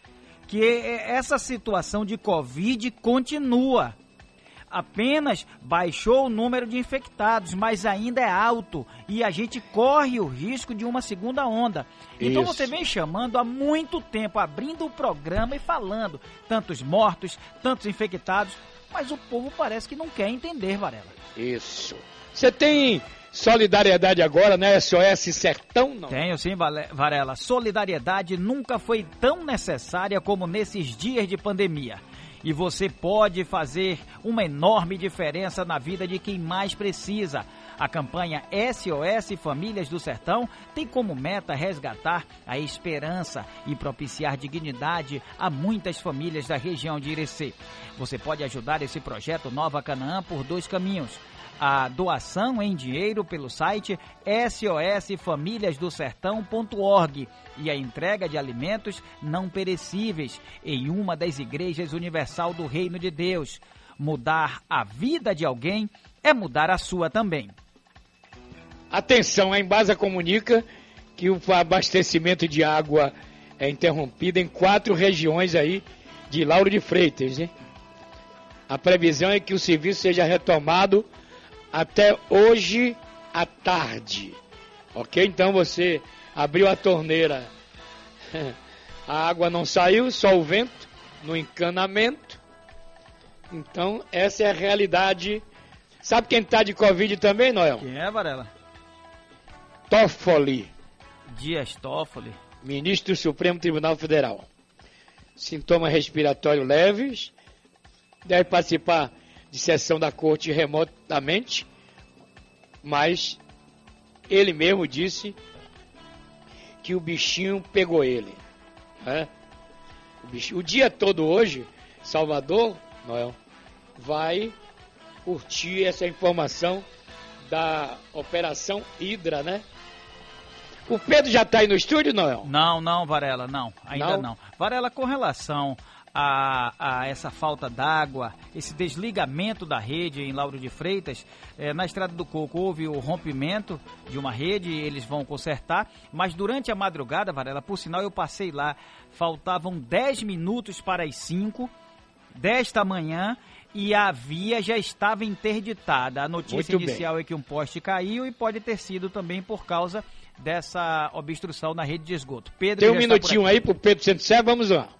que essa situação de Covid continua. Apenas baixou o número de infectados, mas ainda é alto e a gente corre o risco de uma segunda onda. Então Isso. você vem chamando há muito tempo, abrindo o programa e falando tantos mortos, tantos infectados, mas o povo parece que não quer entender, Varela. Isso. Você tem solidariedade agora, né? SOS Sertão, não? Tenho sim, Varela. Solidariedade nunca foi tão necessária como nesses dias de pandemia. E você pode fazer uma enorme diferença na vida de quem mais precisa. A campanha SOS Famílias do Sertão tem como meta resgatar a esperança e propiciar dignidade a muitas famílias da região de Irecê. Você pode ajudar esse projeto Nova Canaã por dois caminhos a doação em dinheiro pelo site sosfamiliasdosertão.org e a entrega de alimentos não perecíveis em uma das igrejas universal do Reino de Deus. Mudar a vida de alguém é mudar a sua também. Atenção, a Embasa comunica que o abastecimento de água é interrompido em quatro regiões aí de Lauro de Freitas? A previsão é que o serviço seja retomado até hoje à tarde. Ok? Então você abriu a torneira, a água não saiu, só o vento no encanamento. Então, essa é a realidade. Sabe quem está de Covid também, Noel? Quem é, Varela? Toffoli, Dias Toffoli. ministro do Supremo Tribunal Federal. Sintomas respiratórios leves, deve participar de sessão da corte remotamente, mas ele mesmo disse que o bichinho pegou ele. né? O, bichinho- o dia todo hoje, Salvador, Noel, vai curtir essa informação da Operação Hidra, né? O Pedro já está aí no estúdio, Noel? Não, não, Varela, não. Ainda Não? não. Varela, com relação a, a essa falta d'água, esse desligamento da rede em Lauro de Freitas, eh, na Estrada do Coco houve o rompimento de uma rede, eles vão consertar, mas durante a madrugada, Varela, por sinal eu passei lá, faltavam 10 minutos para as 5 desta manhã e a via já estava interditada. A notícia Muito bem. inicial é que um poste caiu e pode ter sido também por causa dessa obstrução na rede de esgoto. Pedro Tem um minutinho aí pro Pedro Santos vamos lá.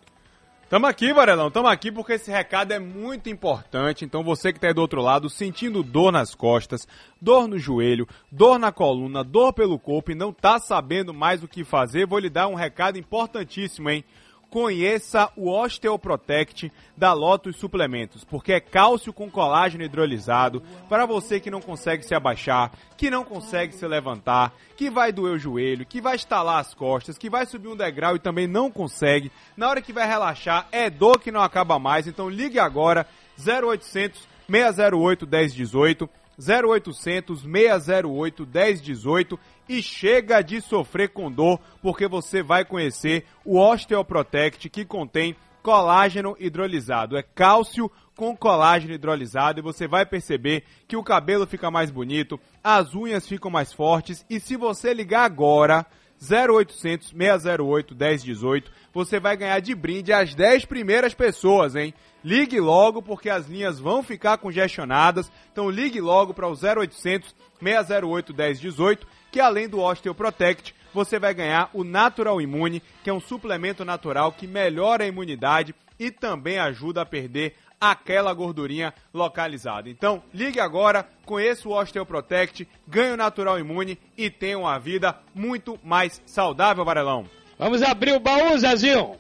Tamo aqui, Varelão, tamo aqui porque esse recado é muito importante. Então você que tá aí do outro lado, sentindo dor nas costas, dor no joelho, dor na coluna, dor pelo corpo e não tá sabendo mais o que fazer, vou lhe dar um recado importantíssimo, hein? Conheça o Osteoprotect da Lotus Suplementos, porque é cálcio com colágeno hidrolisado para você que não consegue se abaixar, que não consegue se levantar, que vai doer o joelho, que vai estalar as costas, que vai subir um degrau e também não consegue. Na hora que vai relaxar, é dor que não acaba mais. Então ligue agora 0800 608 1018 0800 608 1018 e chega de sofrer com dor, porque você vai conhecer o Osteoprotect que contém colágeno hidrolisado. É cálcio com colágeno hidrolisado e você vai perceber que o cabelo fica mais bonito, as unhas ficam mais fortes e se você ligar agora 0800 608 1018, você vai ganhar de brinde as 10 primeiras pessoas, hein? Ligue logo porque as linhas vão ficar congestionadas. Então ligue logo para o 0800 608 1018, que além do Osteoprotect, você vai ganhar o Natural Immune, que é um suplemento natural que melhora a imunidade e também ajuda a perder aquela gordurinha localizada. Então, ligue agora, conheça o Osteoprotect, ganhe o Natural Imune e tenha uma vida muito mais saudável, Varelão. Vamos abrir o baú, Zezinho.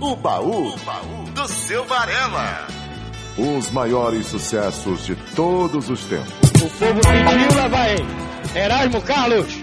O baú, do seu Varela. Os maiores sucessos de todos os tempos. O povo pediu, lá vai. Erasmo Carlos.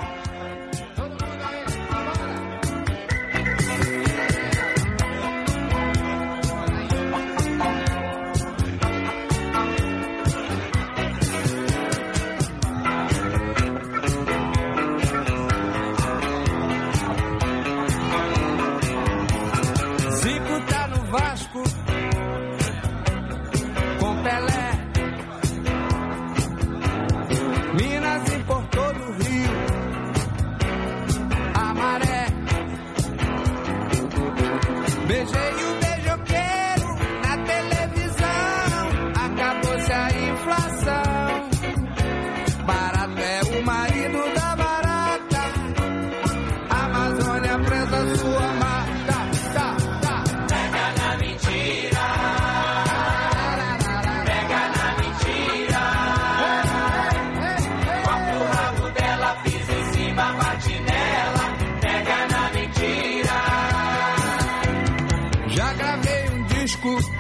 Disco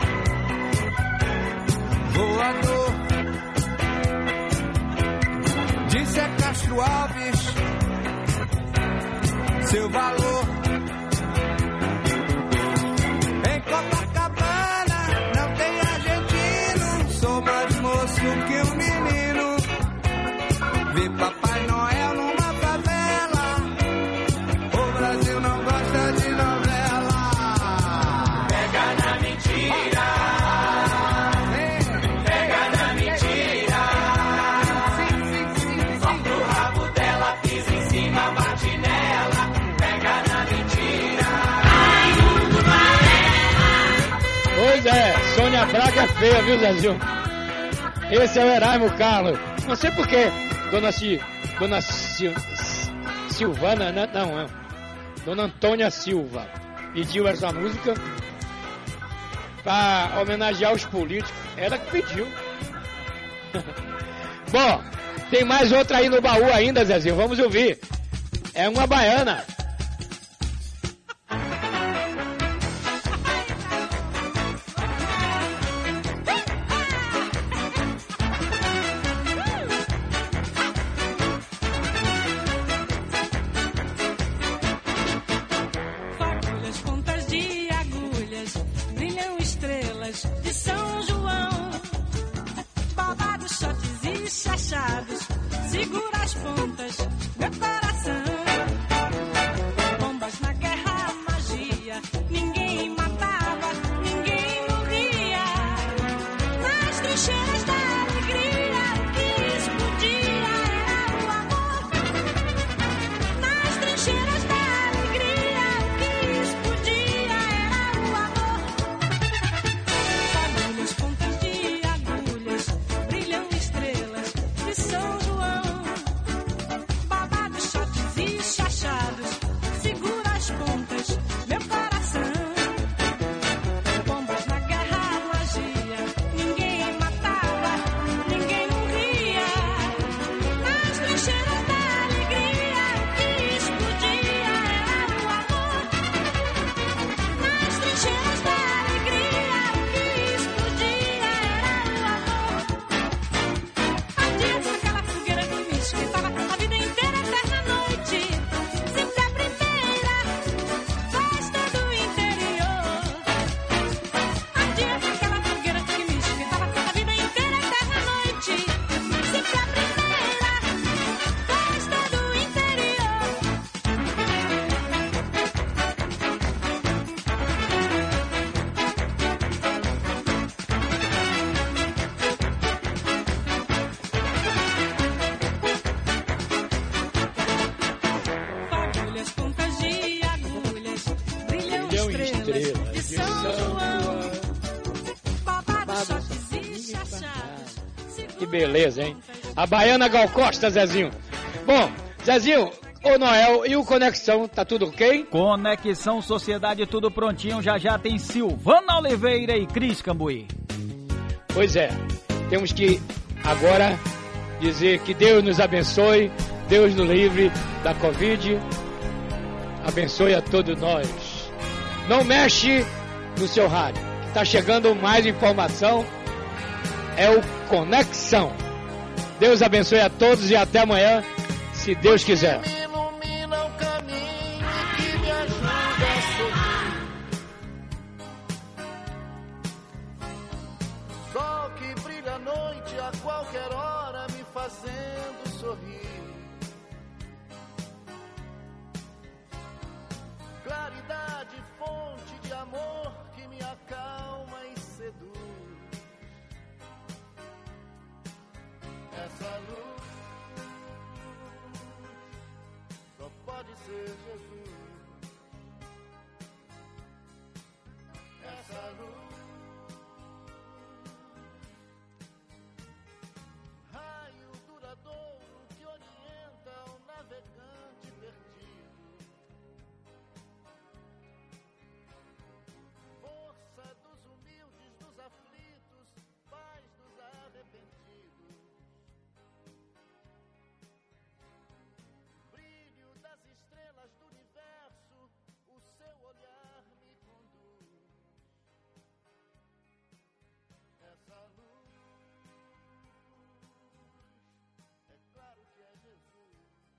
voador. Disse a Castro Alves seu valor. Feia, viu, Zezinho? Esse é o Erasmo Carlos. Não sei porquê, dona, dona Sil, Silvana, né? não, é. Dona Antônia Silva pediu essa música para homenagear os políticos. Ela que pediu. Bom, tem mais outra aí no baú ainda, Zezinho. Vamos ouvir. É uma baiana. Beleza, hein? A baiana Gal Costa, Zezinho. Bom, Zezinho, o Noel e o Conexão, tá tudo ok? Conexão Sociedade, tudo prontinho. Já já tem Silvana Oliveira e Cris Cambuí. Pois é, temos que agora dizer que Deus nos abençoe, Deus nos livre da Covid, abençoe a todos nós. Não mexe no seu rádio, tá chegando mais informação, é o Conexão. Deus abençoe a todos e até amanhã, se Deus quiser. Claridade, fonte de amor que me acalma e seduz. da luz só pode ser Jesus. Essa luz.